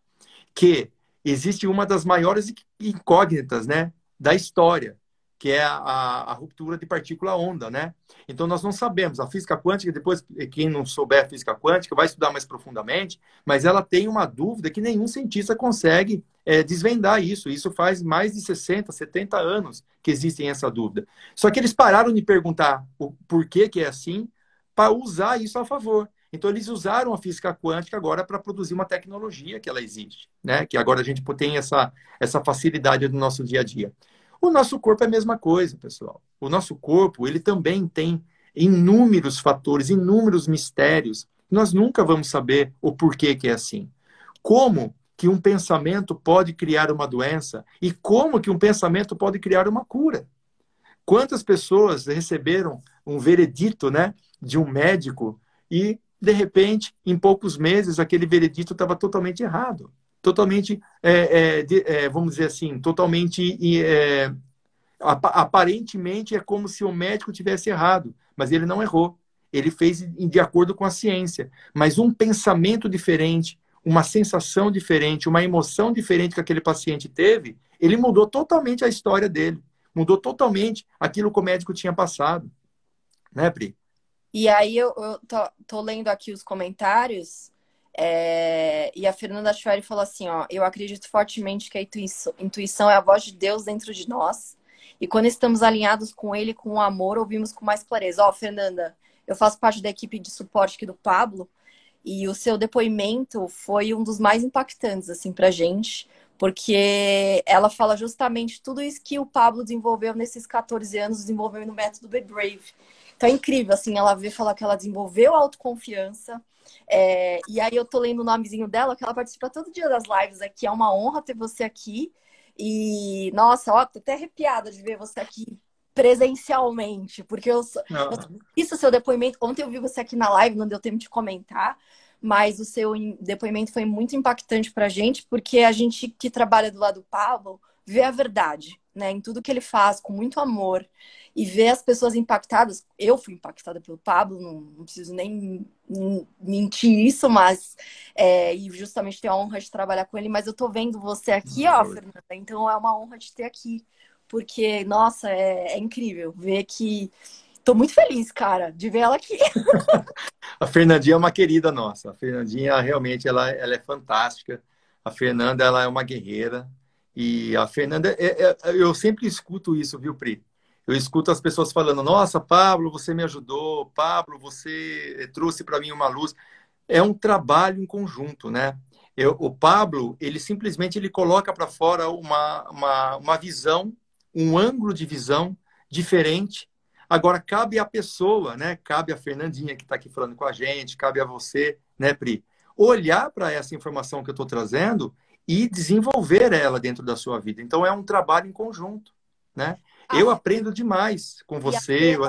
que existe uma das maiores incógnitas né, da história, que é a, a, ruptura de partícula-onda, né? Então, nós não sabemos. A física quântica, depois, quem não souber física quântica, vai estudar mais profundamente, mas ela tem uma dúvida que nenhum cientista consegue é, desvendar isso. Isso faz mais de 60, 70 anos que existem essa dúvida. Só que eles pararam de perguntar o porquê que é assim, para usar isso a favor. Então, eles usaram a física quântica agora para produzir uma tecnologia que ela existe, né? Que agora a gente tem essa, essa facilidade no nosso dia a dia. O nosso corpo é a mesma coisa, pessoal. O nosso corpo, ele também tem inúmeros fatores, inúmeros mistérios. Nós nunca vamos saber o porquê que é assim. Como que um pensamento pode criar uma doença e como que um pensamento pode criar uma cura? Quantas pessoas receberam um veredito, né, de um médico e, de repente, em poucos meses, aquele veredito estava totalmente errado. Totalmente, é, é, de, é, vamos dizer assim, totalmente. É, aparentemente é como se o médico tivesse errado, mas ele não errou. Ele fez de acordo com a ciência. Mas um pensamento diferente, uma sensação diferente, uma emoção diferente que aquele paciente teve, ele mudou totalmente a história dele. Mudou totalmente aquilo que o médico tinha passado. Né, Pri? E aí eu, eu tô, tô, lendo aqui os comentários é, e a Fernanda Schwery falou assim, ó, eu acredito fortemente que a intuição, é a voz de Deus dentro de nós e quando estamos alinhados com Ele, com o amor, ouvimos com mais clareza. Ó, Fernanda, eu faço parte da equipe de suporte aqui do Pablo e o seu depoimento foi um dos mais impactantes, assim, pra gente, porque ela fala justamente tudo isso que o Pablo desenvolveu nesses 14 anos, desenvolveu no método Be Brave então é incrível, assim, ela vê falar que ela desenvolveu autoconfiança. É, e aí eu tô lendo o nomezinho dela, que ela participa todo dia das lives aqui. É uma honra ter você aqui. E, nossa, ó, tô até arrepiada de ver você aqui presencialmente, porque eu, eu isso seu depoimento. Ontem eu vi você aqui na live, não deu tempo de comentar, mas o seu depoimento foi muito impactante pra gente, porque a gente que trabalha do lado do Pablo vê a verdade, né, em tudo que ele faz, com muito amor e ver as pessoas impactadas. Eu fui impactada pelo Pablo, não, não preciso nem mentir isso, mas é, e justamente ter a honra de trabalhar com ele. Mas eu tô vendo você aqui, ó, Fernanda, então é uma honra de ter aqui, porque nossa, é, é incrível ver que tô muito feliz, cara, de ver ela aqui. <laughs> a Fernandinha é uma querida nossa. A Fernandinha realmente ela, ela é fantástica. A Fernanda ela é uma guerreira. E a Fernanda, é, é, eu sempre escuto isso, viu, Pri? Eu escuto as pessoas falando: Nossa, Pablo, você me ajudou, Pablo, você trouxe para mim uma luz. É um trabalho em conjunto, né? Eu, o Pablo, ele simplesmente ele coloca para fora uma, uma, uma visão, um ângulo de visão diferente. Agora, cabe à pessoa, né? Cabe a Fernandinha que está aqui falando com a gente, cabe a você, né, Pri? Olhar para essa informação que eu estou trazendo e desenvolver ela dentro da sua vida. Então, é um trabalho em conjunto, né? Eu aprendo demais com você. Eu...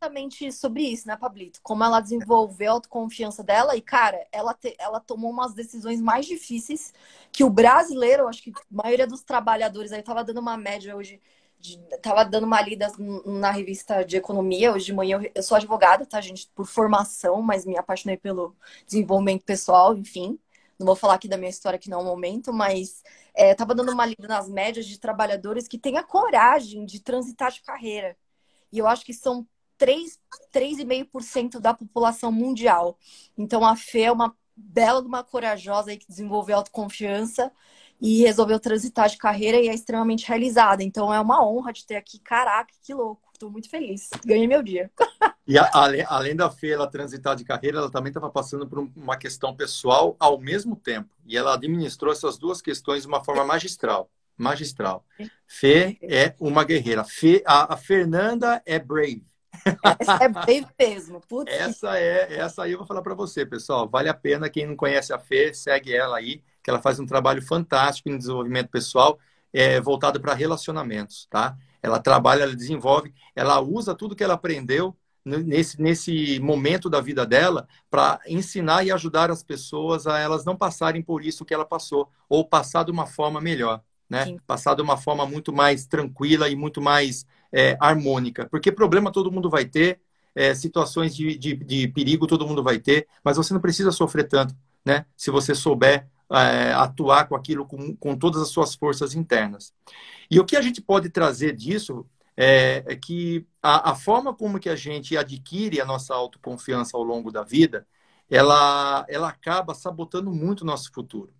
Exatamente sobre isso, né, Pablito? Como ela desenvolveu a autoconfiança dela e, cara, ela, te... ela tomou umas decisões mais difíceis que o brasileiro, acho que a maioria dos trabalhadores aí tava dando uma média hoje de, tava dando uma lida na revista de economia hoje de manhã. Eu, eu, sou advogada, tá, gente, por formação, mas me apaixonei pelo desenvolvimento pessoal, enfim. Não vou falar aqui da minha história que não é o momento, mas é, tava dando uma lida nas médias de trabalhadores que têm a coragem de transitar de carreira. E eu acho que são 3,5% da população mundial. Então a Fê é uma bela uma corajosa aí que desenvolveu autoconfiança e resolveu transitar de carreira e é extremamente realizada. Então é uma honra de ter aqui. Caraca, que louco. Estou muito feliz. Ganhei meu dia. E a, além, além da Fê ela transitar de carreira, ela também estava passando por uma questão pessoal ao mesmo tempo. E ela administrou essas duas questões de uma forma magistral. magistral. Fê é uma guerreira. Fê, a, a Fernanda é brave. Essa é brave mesmo. Putz. Essa é, essa aí eu vou falar para você, pessoal. Vale a pena quem não conhece a Fê, segue ela aí, que ela faz um trabalho fantástico em desenvolvimento pessoal, é, voltado para relacionamentos, tá? Ela trabalha, ela desenvolve, ela usa tudo que ela aprendeu nesse, nesse momento da vida dela para ensinar e ajudar as pessoas a elas não passarem por isso que ela passou, ou passar de uma forma melhor, né? Sim. Passar de uma forma muito mais tranquila e muito mais é, harmônica. Porque problema todo mundo vai ter, é, situações de, de, de, perigo todo mundo vai ter, mas você não precisa sofrer tanto, né? Se você souber é, atuar com aquilo com, com todas as suas forças internas. E o que a gente pode trazer disso é, é que a, a, forma como que a gente adquire a nossa autoconfiança ao longo da vida, ela, ela acaba sabotando muito o nosso futuro.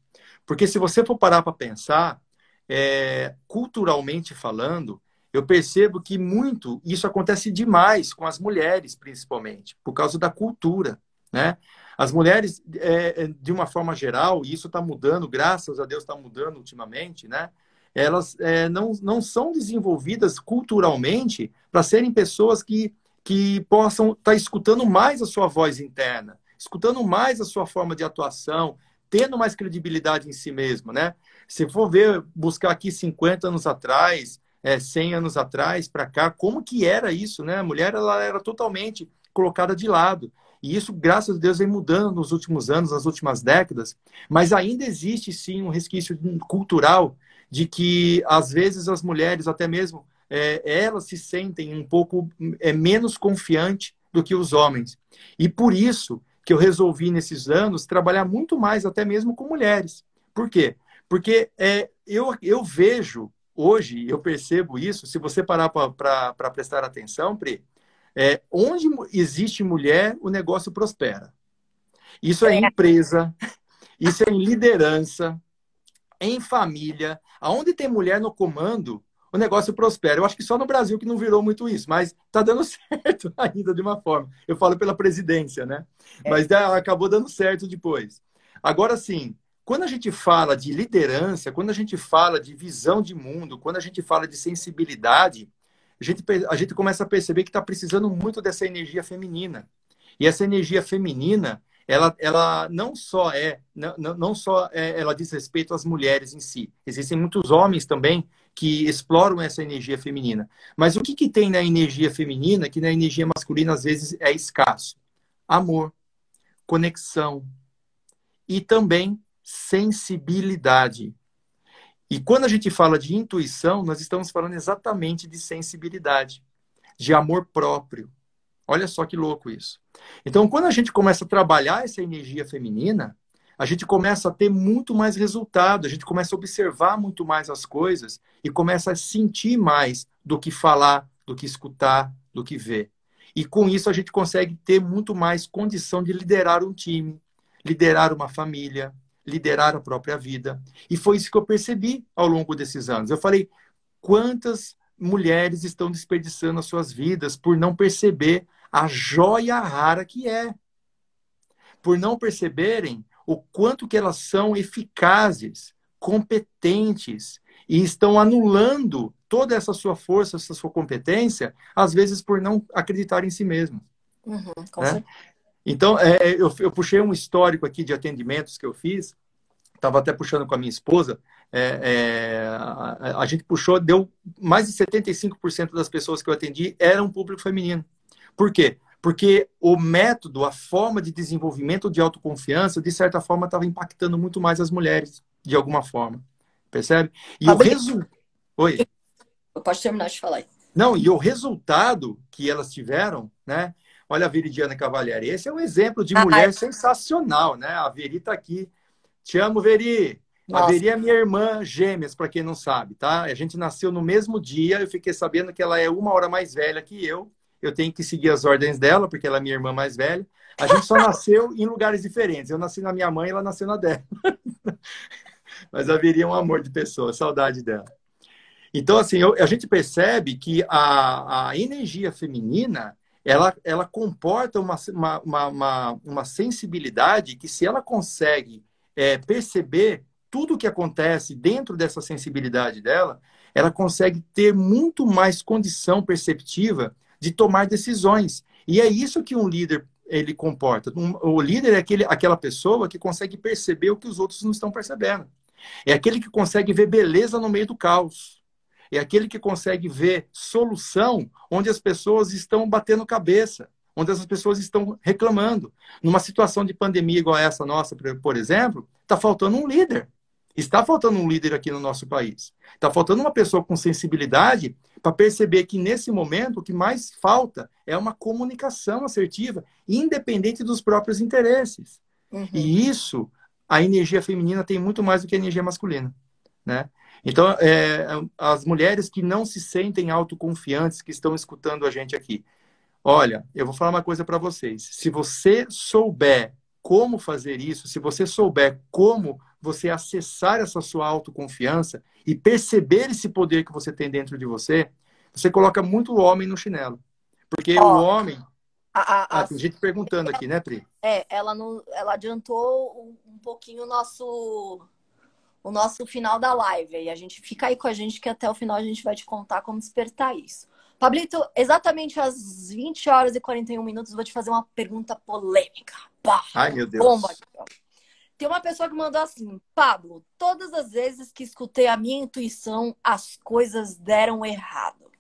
Porque se você for parar para pensar, é, culturalmente falando, eu percebo que muito isso acontece demais com as mulheres, principalmente, por causa da cultura, né? As mulheres, é, é de uma forma geral, e isso está mudando, graças a Deus está mudando ultimamente, né? elas é, não, não são desenvolvidas culturalmente para serem pessoas que, que possam estar tá escutando mais a sua voz interna, escutando mais a sua forma de atuação, tendo mais credibilidade em si mesma, né? Se for ver, buscar aqui 50 anos atrás, é, 100 anos atrás para cá, como que era isso, né? A mulher ela era totalmente colocada de lado. E isso, graças a Deus, vem mudando nos últimos anos, nas últimas décadas, mas ainda existe sim um resquício cultural de que às vezes as mulheres, até mesmo, é, elas se sentem um pouco é, menos confiantes do que os homens. E por isso que eu resolvi, nesses anos, trabalhar muito mais, até mesmo com mulheres. Por quê? Porque é, eu, eu vejo hoje, eu percebo isso, se você parar para prestar atenção, Pri, é, onde existe mulher, o negócio prospera. Isso é, é empresa, isso é em liderança, em família, aonde tem mulher no comando, o negócio prospera. Eu acho que só no Brasil que não virou muito isso, mas está dando <laughs> certo ainda de uma forma. Eu falo pela presidência, né? É. Mas acabou dando certo depois. Agora sim, quando a gente fala de liderança, quando a gente fala de visão de mundo, quando a gente fala de sensibilidade, a gente, a gente começa a perceber que está precisando muito dessa energia feminina. E essa energia feminina, ela, ela não só é, não, não só é, ela diz respeito às mulheres em si. Existem muitos homens também que exploram essa energia feminina. Mas o que, que tem na energia feminina que na energia masculina às vezes é escasso? Amor, conexão e também sensibilidade. E quando a gente fala de intuição, nós estamos falando exatamente de sensibilidade, de amor próprio, Olha só que louco isso. Então, quando a gente começa a trabalhar essa energia feminina, a gente começa a ter muito mais resultado, a gente começa a observar muito mais as coisas e começa a sentir mais do que falar, do que escutar, do que ver. E com isso a gente consegue ter muito mais condição de liderar um time, liderar uma família, liderar a própria vida. E foi isso que eu percebi ao longo desses anos. Eu falei, quantas mulheres estão desperdiçando as suas vidas por não perceber a joia rara que é. Por não perceberem o quanto que elas são eficazes, competentes e estão anulando toda essa sua força, essa sua competência, às vezes por não acreditar em si mesmo. Uhum, né? Então, é, é, eu, eu, puxei um histórico aqui de atendimentos que eu fiz, estava até puxando com a minha esposa, é, é, a, a, gente puxou, deu mais de 75% das pessoas que eu atendi eram público feminino. Por quê? Porque o método, a forma de desenvolvimento de autoconfiança, de certa forma, estava impactando muito mais as mulheres, de alguma forma. Percebe? E o resultado. Oi. Pode terminar de falar. Não, e o resultado que elas tiveram, né? Olha a Viridiana Cavalieri. Esse é um exemplo de ah, mulher sensacional, né? A Veri está aqui. Te amo, Veri. Nossa. A Veri é minha irmã gêmeas, para quem não sabe, tá? A gente nasceu no mesmo dia. Eu fiquei sabendo que ela é uma hora mais velha que eu eu tenho que seguir as ordens dela, porque ela é minha irmã mais velha. A gente só <laughs> nasceu em lugares diferentes. Eu nasci na minha mãe e ela nasceu na dela. <laughs> Mas haveria um amor de pessoa, saudade dela. Então, assim, eu, a gente percebe que a, a energia feminina, ela, ela comporta uma, uma, uma, uma sensibilidade que se ela consegue é, perceber tudo o que acontece dentro dessa sensibilidade dela, ela consegue ter muito mais condição perceptiva de tomar decisões. E é isso que um líder ele comporta. Um, o líder é aquele, aquela pessoa que consegue perceber o que os outros não estão percebendo. É aquele que consegue ver beleza no meio do caos. É aquele que consegue ver solução onde as pessoas estão batendo cabeça, onde as pessoas estão reclamando. Numa situação de pandemia igual essa nossa, por exemplo, está faltando um líder. Está faltando um líder aqui no nosso país. Está faltando uma pessoa com sensibilidade para perceber que nesse momento o que mais falta é uma comunicação assertiva, independente dos próprios interesses. Uhum. E isso, a energia feminina tem muito mais do que a energia masculina, né? Então, é, as mulheres que não se sentem autoconfiantes, que estão escutando a gente aqui, olha, eu vou falar uma coisa para vocês. Se você souber como fazer isso, se você souber como você acessar essa sua autoconfiança e perceber esse poder que você tem dentro de você, você coloca muito o homem no chinelo. Porque oh, o homem. A, a, ah, tem gente perguntando aqui, né, Pri? É, ela, não, ela adiantou um, um pouquinho o nosso, o nosso final da live. E a gente fica aí com a gente que até o final a gente vai te contar como despertar isso. Pablito, exatamente às 20 horas e 41 minutos, vou te fazer uma pergunta polêmica. Pá, Ai, meu Deus. Bomba. Tem uma pessoa que mandou assim: Pablo, todas as vezes que escutei a minha intuição, as coisas deram errado.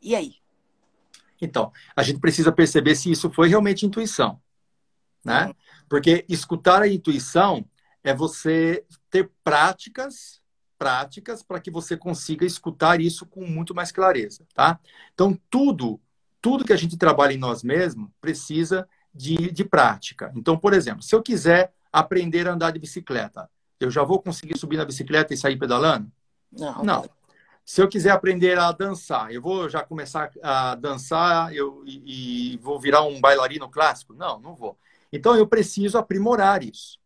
E aí? Então, a gente precisa perceber se isso foi realmente intuição, né? Porque escutar a intuição é você ter práticas, práticas para que você consiga escutar isso com muito mais clareza, tá? Então, tudo, tudo que a gente trabalha em nós mesmos precisa de, de prática. Então, por exemplo, se eu quiser aprender a andar de bicicleta. Eu já vou conseguir subir na bicicleta e sair pedalando? Não. Não. Se eu quiser aprender a dançar, eu vou já começar a dançar eu, e, e vou virar um bailarino clássico? Não, não vou. Então eu preciso aprimorar isso.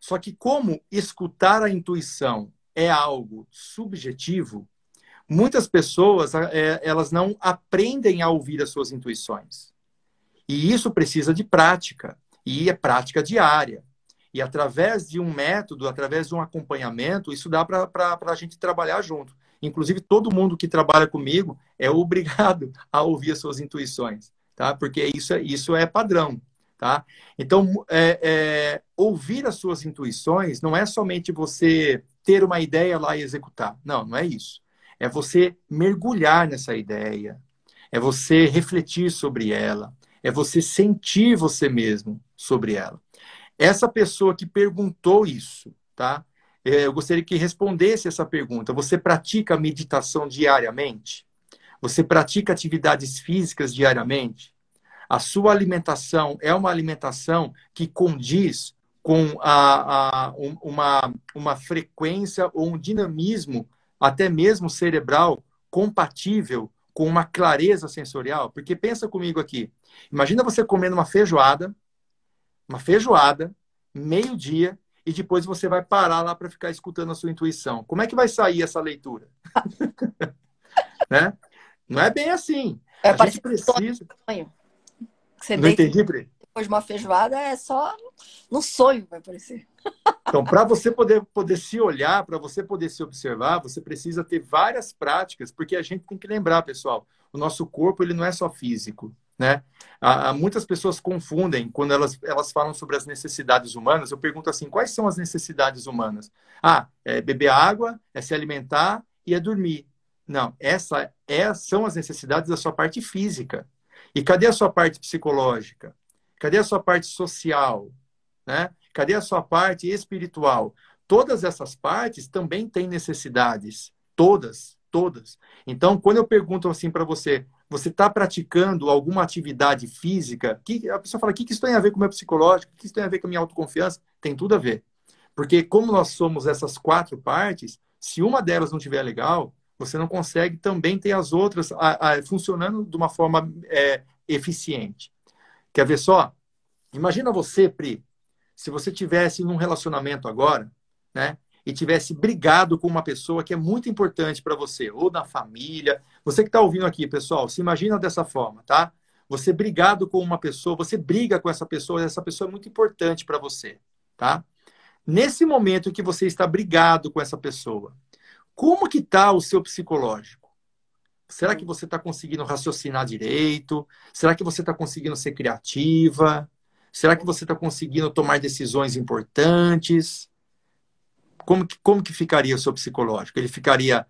Só que como escutar a intuição é algo subjetivo, muitas pessoas é, elas não aprendem a ouvir as suas intuições. E isso precisa de prática, e é prática diária. E através de um método, através de um acompanhamento, isso dá para a gente trabalhar junto. Inclusive, todo mundo que trabalha comigo é <laughs> obrigado a ouvir as suas intuições, tá? Porque isso, é, isso é padrão, tá? Então, é, é, ouvir as suas intuições não é somente você ter uma ideia lá e executar. Não, não é isso. É você mergulhar nessa ideia, é você refletir sobre ela, é você sentir você mesmo sobre ela. Essa pessoa que perguntou isso, tá? É, eu gostaria que respondesse essa pergunta. Você pratica meditação diariamente? Você pratica atividades físicas diariamente? A sua alimentação é uma alimentação que condiz com a, a, uma, uma frequência ou um dinamismo, até mesmo cerebral, compatível com uma clareza sensorial? Porque pensa comigo aqui. Imagina você comendo uma feijoada, uma feijoada, meio-dia, e depois você vai parar lá para ficar escutando a sua intuição. Como é que vai sair essa leitura? <laughs> né? Não é bem assim. É, a gente precisa. Você Não entendi, Pri? Depois de uma feijoada é só no sonho, vai parecer. Então, para você poder, poder se olhar, para você poder se observar, você precisa ter várias práticas, porque a gente tem que lembrar, pessoal, o nosso corpo ele não é só físico. Né? Há, muitas pessoas confundem quando elas, elas falam sobre as necessidades humanas. Eu pergunto assim: quais são as necessidades humanas? Ah, é beber água, é se alimentar e é dormir. Não, essa é, são as necessidades da sua parte física. E cadê a sua parte psicológica? Cadê a sua parte social? Né? Cadê a sua parte espiritual? Todas essas partes também têm necessidades. Todas, todas. Então, quando eu pergunto assim para você, você está praticando alguma atividade física, que a pessoa fala, o que, que isso tem a ver com o meu psicológico? O que isso tem a ver com a minha autoconfiança? Tem tudo a ver. Porque como nós somos essas quatro partes, se uma delas não estiver legal, você não consegue também ter as outras a, a, funcionando de uma forma é, eficiente. Quer ver só? Imagina você, Pri, se você tivesse num relacionamento agora, né? e tivesse brigado com uma pessoa que é muito importante para você, ou na família. Você que está ouvindo aqui, pessoal, se imagina dessa forma, tá? Você brigado com uma pessoa, você briga com essa pessoa, essa pessoa é muito importante para você, tá? nesse momento que você está brigado com essa pessoa, como que está o seu psicológico? Será que você está conseguindo raciocinar direito? Será que você está conseguindo ser criativa? Será que você está conseguindo tomar decisões importantes? Como que, como que ficaria o seu psicológico? Ele ficaria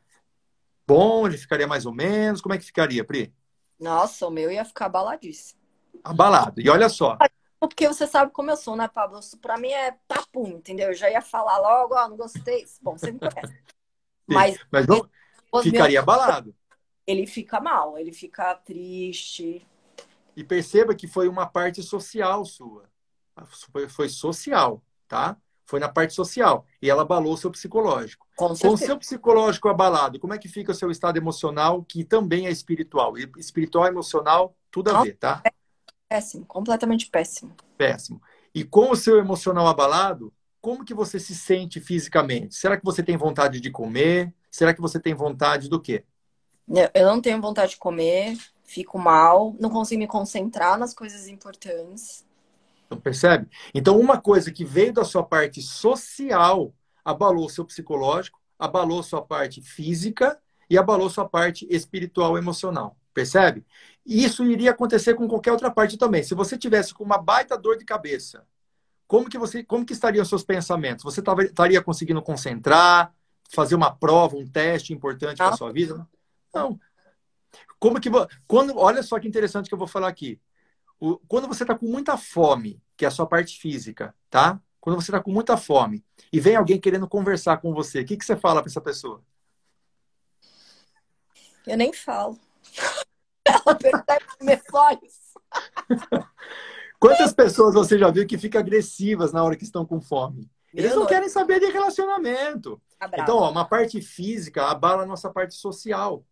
bom? Ele ficaria mais ou menos? Como é que ficaria, Pri? Nossa, o meu ia ficar abaladíssimo. Abalado. E olha só. Porque você sabe como eu sou, né, Pablo? Pra mim é papum, entendeu? Eu já ia falar logo, ó, oh, não gostei. Bom, você me conhece. Mas, Mas não, ficaria meus... abalado. Ele fica mal, ele fica triste. E perceba que foi uma parte social sua. Foi, foi social, tá? Foi na parte social. E ela abalou o seu psicológico. Com, Com o seu psicológico abalado, como é que fica o seu estado emocional, que também é espiritual? Espiritual emocional, tudo a ver, tá? Péssimo, completamente péssimo. Péssimo. E com o seu emocional abalado, como que você se sente fisicamente? Será que você tem vontade de comer? Será que você tem vontade do quê? Eu não tenho vontade de comer, fico mal, não consigo me concentrar nas coisas importantes. Então, percebe? Então, uma coisa que veio da sua parte social abalou o seu psicológico, abalou sua parte física e abalou sua parte espiritual emocional. Percebe? Isso iria acontecer com qualquer outra parte também. Se você tivesse com uma baita dor de cabeça, como que você, como que estariam os seus pensamentos? Você estaria conseguindo concentrar, fazer uma prova, um teste importante para sua vida? Não. Como que quando olha só que interessante que eu vou falar aqui. O, quando você está com muita fome, que é a sua parte física, tá? Quando você está com muita fome e vem alguém querendo conversar com você, o que, que você fala para essa pessoa? Eu nem falo. <laughs> Ela percebe meus olhos. Quantas pessoas você já viu que ficam agressivas na hora que estão com fome? Eles não querem saber de relacionamento. Tá então, ó, uma parte física abala a nossa parte social,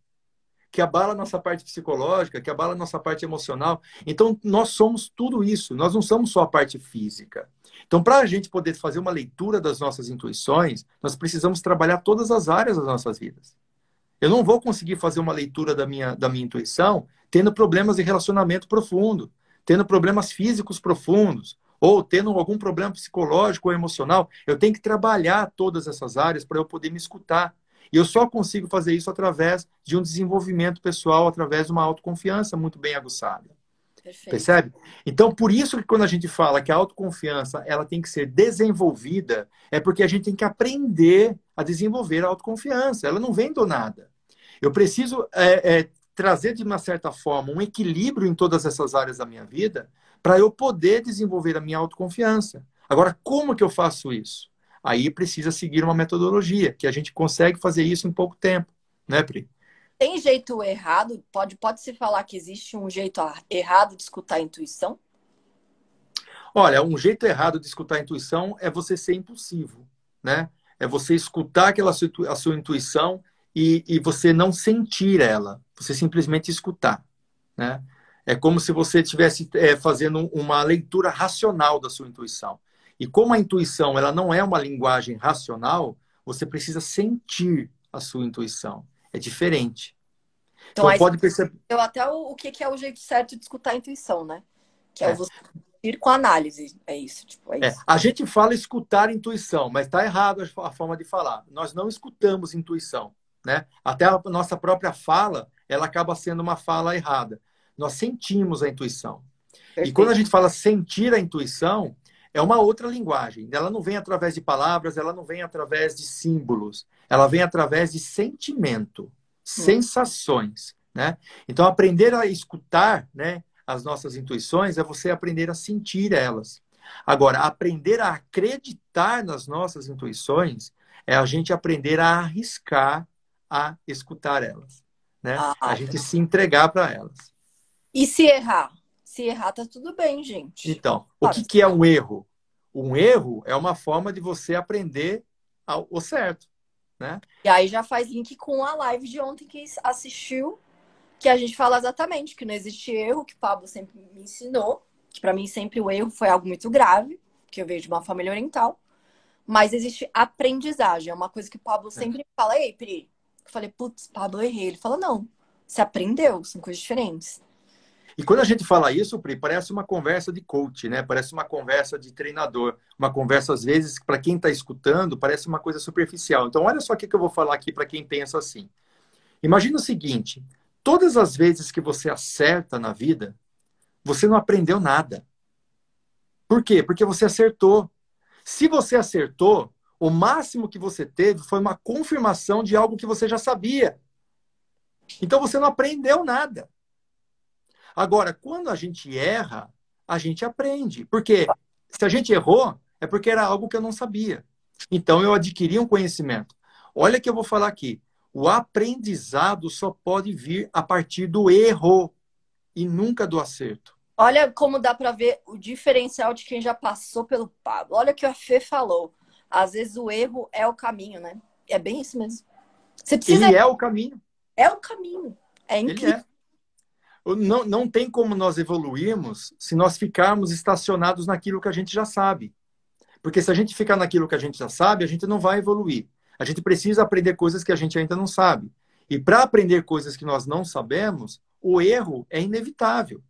que abala a nossa parte psicológica, que abala a nossa parte emocional. Então, nós somos tudo isso. Nós não somos só a parte física. Então, para a gente poder fazer uma leitura das nossas intuições, nós precisamos trabalhar todas as áreas das nossas vidas. Eu não vou conseguir fazer uma leitura da minha, da minha intuição tendo problemas de relacionamento profundo tendo problemas físicos profundos, ou tendo algum problema psicológico ou emocional, eu tenho que trabalhar todas essas áreas para eu poder me escutar. E eu só consigo fazer isso através de um desenvolvimento pessoal, através de uma autoconfiança muito bem aguçada. Perfeito. Percebe? Então, por isso que quando a gente fala que a autoconfiança ela tem que ser desenvolvida, é porque a gente tem que aprender a desenvolver a autoconfiança. Ela não vem do nada. Eu preciso é, é, trazer de uma certa forma um equilíbrio em todas essas áreas da minha vida para eu poder desenvolver a minha autoconfiança. Agora, como que eu faço isso? Aí precisa seguir uma metodologia, que a gente consegue fazer isso em pouco tempo, né, Pri? Tem jeito errado? Pode, pode se falar que existe um jeito errado de escutar a intuição? Olha, um jeito errado de escutar a intuição é você ser impulsivo, né? É você escutar aquela sua, a sua intuição e, e você não sentir ela você simplesmente escutar, né? É como se você estivesse é, fazendo uma leitura racional da sua intuição. E como a intuição ela não é uma linguagem racional, você precisa sentir a sua intuição. É diferente. Então, então pode perceber. Eu até o, o que é o jeito certo de escutar a intuição, né? Que é, é. você ir com a análise. É isso. Tipo, é é, isso. a gente fala escutar intuição, mas está errado a forma de falar. Nós não escutamos intuição. Né? Até a nossa própria fala ela acaba sendo uma fala errada. Nós sentimos a intuição. Perfeito. E quando a gente fala sentir a intuição, é uma outra linguagem. Ela não vem através de palavras, ela não vem através de símbolos. Ela vem através de sentimento, hum. sensações, né? Então, aprender a escutar, né, as nossas intuições é você aprender a sentir elas. Agora, aprender a acreditar nas nossas intuições é a gente aprender a arriscar a escutar elas né? Ah, a gente se entregar para elas. E se errar? Se errar, tá tudo bem, gente. Então, o que, que é um erro? Um erro é uma forma de você aprender ao, o certo, né? E aí já faz link com a live de ontem que assistiu, que a gente fala exatamente que não existe erro, que o Pablo sempre me ensinou, que para mim sempre o erro foi algo muito grave, que eu vejo de uma família oriental. Mas existe aprendizagem, é uma coisa que o Pablo é. sempre fala, ei, Pri, falei, putz, Pablo, errei. Ele falou, não, você aprendeu, são coisas diferentes. E quando a gente fala isso, Pri, parece uma conversa de coach, né? Parece uma conversa de treinador. Uma conversa, às vezes, para quem está escutando, parece uma coisa superficial. Então, olha só o que, que eu vou falar aqui para quem pensa assim. Imagina o seguinte: todas as vezes que você acerta na vida, você não aprendeu nada. Por quê? Porque você acertou. Se você acertou, o máximo que você teve foi uma confirmação de algo que você já sabia. Então você não aprendeu nada. Agora, quando a gente erra, a gente aprende. Porque se a gente errou, é porque era algo que eu não sabia. Então eu adquiri um conhecimento. Olha que eu vou falar aqui. O aprendizado só pode vir a partir do erro e nunca do acerto. Olha como dá para ver o diferencial de quem já passou pelo Pablo. Olha o que a Fê falou. Às vezes o erro é o caminho, né? É bem isso mesmo. Você precisa... Ele é o caminho. É o caminho. É incrível. É. Não, não tem como nós evoluirmos se nós ficarmos estacionados naquilo que a gente já sabe. Porque se a gente ficar naquilo que a gente já sabe, a gente não vai evoluir. A gente precisa aprender coisas que a gente ainda não sabe. E para aprender coisas que nós não sabemos, o erro é inevitável.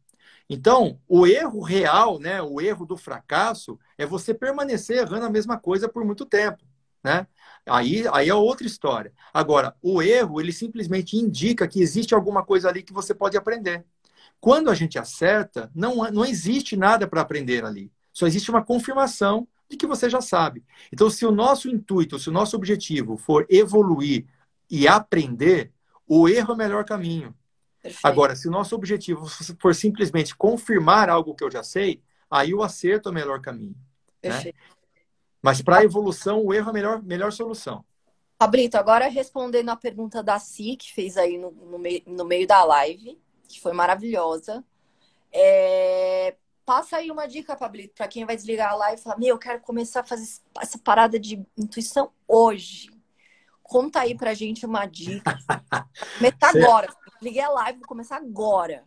Então, o erro real, né, o erro do fracasso, é você permanecer errando a mesma coisa por muito tempo. Né? Aí, aí é outra história. Agora, o erro, ele simplesmente indica que existe alguma coisa ali que você pode aprender. Quando a gente acerta, não, não existe nada para aprender ali. Só existe uma confirmação de que você já sabe. Então, se o nosso intuito, se o nosso objetivo for evoluir e aprender, o erro é o melhor caminho. Perfeito. Agora, se o nosso objetivo for simplesmente confirmar algo que eu já sei, aí o acerto é o melhor caminho. Né? Mas para a evolução, o erro é a melhor, melhor solução. Fabrito, agora respondendo a pergunta da Si, que fez aí no, no, meio, no meio da live, que foi maravilhosa. É... Passa aí uma dica, Pablito, para quem vai desligar a live e falar: Meu, eu quero começar a fazer essa parada de intuição hoje. Conta aí pra gente uma dica. <laughs> Começar agora. Liguei a live, vou começar agora.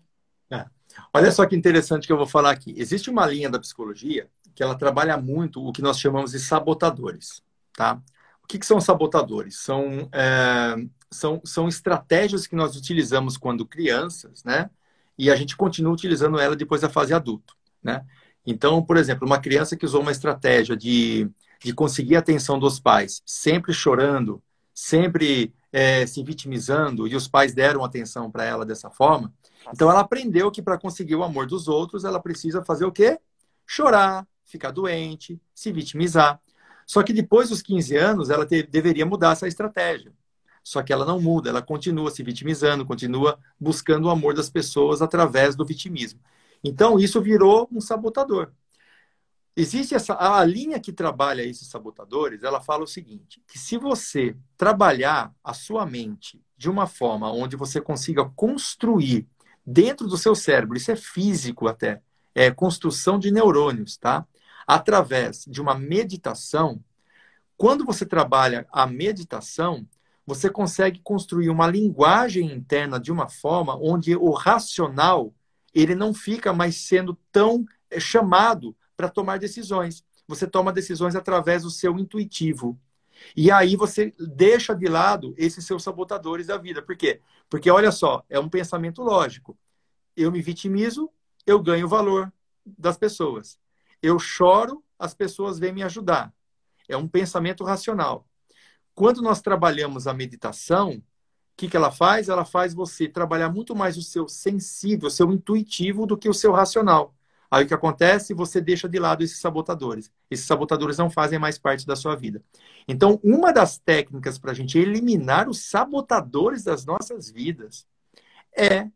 É. Olha só que interessante que eu vou falar aqui. Existe uma linha da psicologia que ela trabalha muito o que nós chamamos de sabotadores, tá? O que, que são sabotadores? São, é, são, são estratégias que nós utilizamos quando crianças, né? E a gente continua utilizando ela depois da fase adulto, né? Então, por exemplo, uma criança que usou uma estratégia de, de conseguir a atenção dos pais, sempre chorando, sempre é, se vitimizando, e os pais deram atenção para ela dessa forma, então ela aprendeu que para conseguir o amor dos outros, ela precisa fazer o quê? Chorar, ficar doente, se vitimizar. Só que depois dos 15 anos, ela te, deveria mudar essa estratégia. Só que ela não muda, ela continua se vitimizando, continua buscando o amor das pessoas através do vitimismo. Então, isso virou um sabotador. Existe essa a linha que trabalha esses sabotadores, ela fala o seguinte, que se você trabalhar a sua mente de uma forma onde você consiga construir dentro do seu cérebro, isso é físico até, é construção de neurônios, tá? através de uma meditação, quando você trabalha a meditação, você consegue construir uma linguagem interna de uma forma onde o racional ele não fica mais sendo tão eh, chamado para tomar decisões. Você toma decisões através do seu intuitivo. E aí você deixa de lado esses seus sabotadores da vida. Por quê? Porque olha só, é um pensamento lógico. Eu me vitimizo, eu ganho valor das pessoas. Eu choro, as pessoas vêm me ajudar. É um pensamento racional. Quando nós trabalhamos a meditação, o que, que ela faz? Ela faz você trabalhar muito mais o seu sensível, o seu intuitivo do que o seu racional. Aí o que acontece? Você deixa de lado esses sabotadores. Esses sabotadores não fazem mais parte da sua vida. Então, uma das técnicas para a gente eliminar os sabotadores das nossas vidas é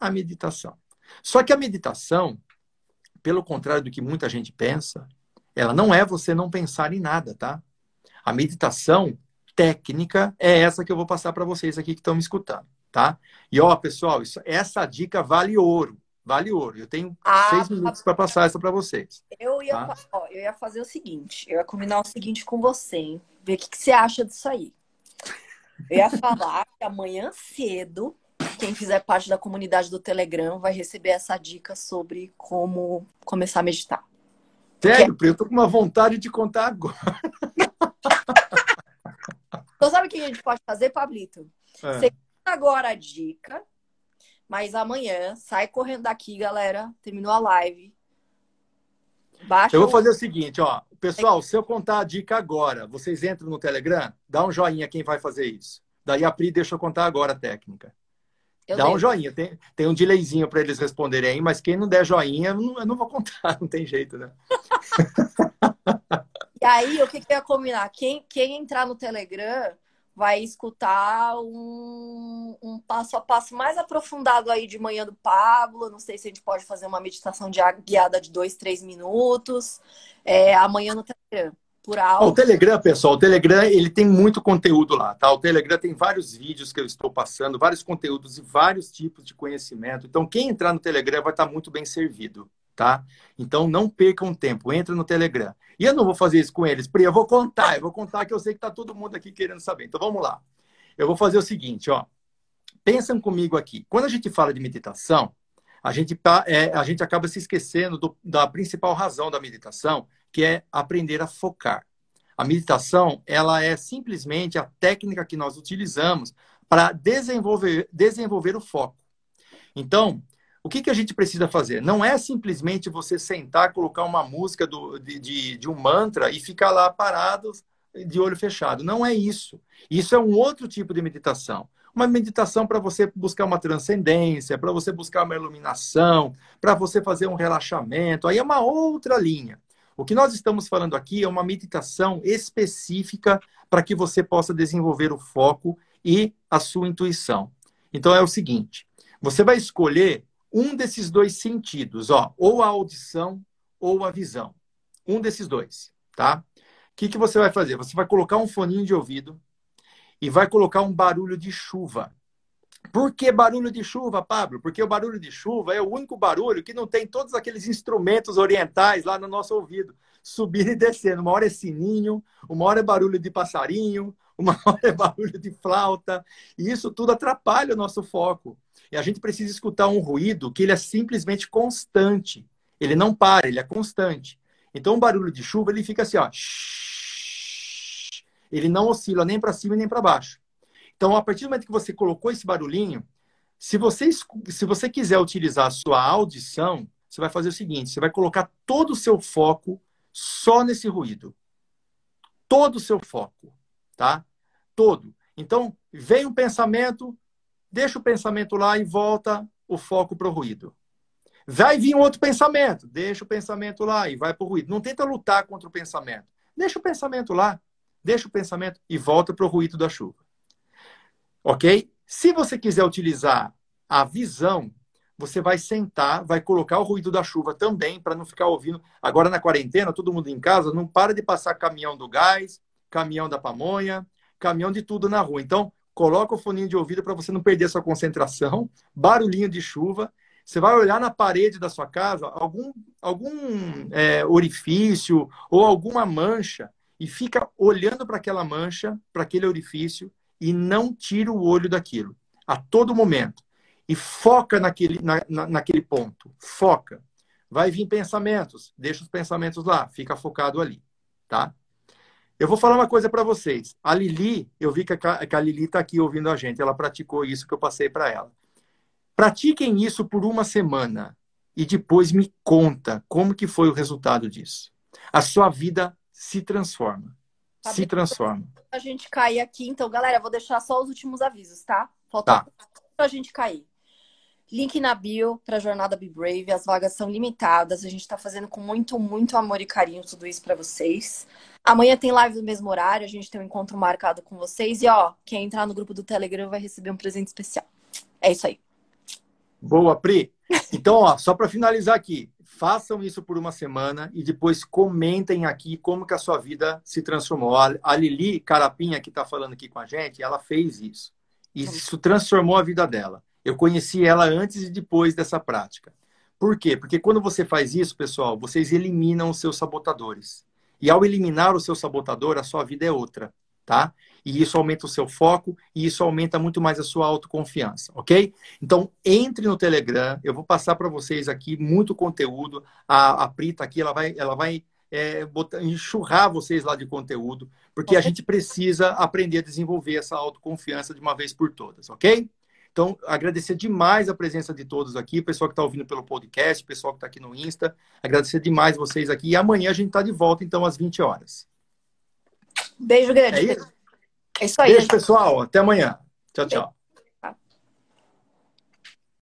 a meditação. Só que a meditação, pelo contrário do que muita gente pensa, ela não é você não pensar em nada, tá? A meditação técnica é essa que eu vou passar para vocês aqui que estão me escutando, tá? E ó, pessoal, isso, essa dica vale ouro, vale ouro. Eu tenho ah, seis minutos para passar essa para vocês. Eu ia, tá? ó, eu ia fazer o seguinte, eu ia combinar o seguinte com você, hein? Ver o que, que você acha disso aí. Eu ia falar <laughs> que amanhã cedo quem fizer parte da comunidade do Telegram vai receber essa dica sobre como começar a meditar. Sério, Porque... eu tô com uma vontade de contar agora. <laughs> Então sabe o que a gente pode fazer, Pablito? É. Você agora a dica, Mas amanhã, sai correndo daqui, galera. Terminou a live. Baixa eu vou fazer o seguinte, ó. Pessoal, se eu contar a dica agora, vocês entram no Telegram, dá um joinha quem vai fazer isso. Daí a Pri deixa eu contar agora a técnica. Eu dá um joinha. Tem, tem um delayzinho para eles responderem aí, mas quem não der joinha, eu não, eu não vou contar, <laughs> não tem jeito, né? <laughs> e aí, o que, que eu ia combinar? Quem, quem entrar no Telegram vai escutar um, um, passo a passo mais aprofundado aí de manhã do Pablo. Não sei se a gente pode fazer uma meditação de guiada de dois, três minutos. É, amanhã no Telegram. Por alto. O Telegram, pessoal, o Telegram ele tem muito conteúdo lá, tá? O Telegram tem vários vídeos que eu estou passando, vários conteúdos e vários tipos de conhecimento. Então, quem entrar no Telegram vai estar muito bem servido tá? Então não percam tempo, entra no Telegram. E eu não vou fazer isso com eles, Pri, eu vou contar, eu vou contar que eu sei que tá todo mundo aqui querendo saber. Então vamos lá. Eu vou fazer o seguinte, ó. Pensam comigo aqui. Quando a gente fala de meditação, a gente, tá, é, a gente acaba se esquecendo do, da principal razão da meditação, que é aprender a focar. A meditação, ela é simplesmente a técnica que nós utilizamos para desenvolver, desenvolver o foco. Então, o que, que a gente precisa fazer? Não é simplesmente você sentar, colocar uma música do, de, de, de um mantra e ficar lá parado de olho fechado. Não é isso. Isso é um outro tipo de meditação. Uma meditação para você buscar uma transcendência, para você buscar uma iluminação, para você fazer um relaxamento. Aí é uma outra linha. O que nós estamos falando aqui é uma meditação específica para que você possa desenvolver o foco e a sua intuição. Então é o seguinte: você vai escolher um desses dois sentidos, ó, ou a audição ou a visão. Um desses dois, tá? O que, que você vai fazer? Você vai colocar um foninho de ouvido e vai colocar um barulho de chuva. Por que barulho de chuva, Pablo? Porque o barulho de chuva é o único barulho que não tem todos aqueles instrumentos orientais lá no nosso ouvido, subindo e descendo. Uma hora é sininho, uma hora é barulho de passarinho, uma <laughs> hora é barulho de flauta, e isso tudo atrapalha o nosso foco. E a gente precisa escutar um ruído que ele é simplesmente constante. Ele não para, ele é constante. Então, o barulho de chuva, ele fica assim, ó. Ele não oscila nem para cima nem para baixo. Então, a partir do momento que você colocou esse barulhinho, se você, se você quiser utilizar a sua audição, você vai fazer o seguinte: você vai colocar todo o seu foco só nesse ruído. Todo o seu foco, tá? Todo. Então, vem um pensamento, deixa o pensamento lá e volta o foco para o ruído. Vai vir um outro pensamento, deixa o pensamento lá e vai para o ruído. Não tenta lutar contra o pensamento. Deixa o pensamento lá, deixa o pensamento e volta para o ruído da chuva. Ok? Se você quiser utilizar a visão, você vai sentar, vai colocar o ruído da chuva também, para não ficar ouvindo. Agora na quarentena, todo mundo em casa, não para de passar caminhão do gás, caminhão da pamonha, caminhão de tudo na rua. Então, coloca o foninho de ouvido para você não perder a sua concentração, barulhinho de chuva. Você vai olhar na parede da sua casa algum, algum é, orifício ou alguma mancha e fica olhando para aquela mancha, para aquele orifício e não tira o olho daquilo a todo momento. E foca naquele, na, na, naquele ponto. Foca. Vai vir pensamentos, deixa os pensamentos lá, fica focado ali, tá? Eu vou falar uma coisa para vocês. A Lili, eu vi que a, que a Lili está aqui ouvindo a gente. Ela praticou isso que eu passei para ela. Pratiquem isso por uma semana e depois me conta como que foi o resultado disso. A sua vida se transforma. Tá se transforma. A gente cair aqui, então, galera, vou deixar só os últimos avisos, tá? Falta tá. para a gente cair. Link na bio para a jornada Be Brave. As vagas são limitadas. A gente está fazendo com muito, muito amor e carinho tudo isso para vocês. Amanhã tem live no mesmo horário. A gente tem um encontro marcado com vocês. E ó, quem entrar no grupo do Telegram vai receber um presente especial. É isso aí. Boa, Pri. Então, ó, só para finalizar aqui, façam isso por uma semana e depois comentem aqui como que a sua vida se transformou. A Lili Carapinha, que está falando aqui com a gente, ela fez isso. E isso transformou a vida dela. Eu conheci ela antes e depois dessa prática. Por quê? Porque quando você faz isso, pessoal, vocês eliminam os seus sabotadores. E ao eliminar o seu sabotador, a sua vida é outra, tá? E isso aumenta o seu foco e isso aumenta muito mais a sua autoconfiança, ok? Então, entre no Telegram, eu vou passar para vocês aqui muito conteúdo. A, a Prita aqui, ela vai, ela vai é, botar, enxurrar vocês lá de conteúdo, porque a gente precisa aprender a desenvolver essa autoconfiança de uma vez por todas, ok? Então, agradecer demais a presença de todos aqui, o pessoal que está ouvindo pelo podcast, o pessoal que está aqui no Insta. Agradecer demais vocês aqui. E amanhã a gente está de volta, então, às 20 horas. Beijo grande. É isso, é isso aí. Beijo, pessoal. Até amanhã. Tchau, tchau.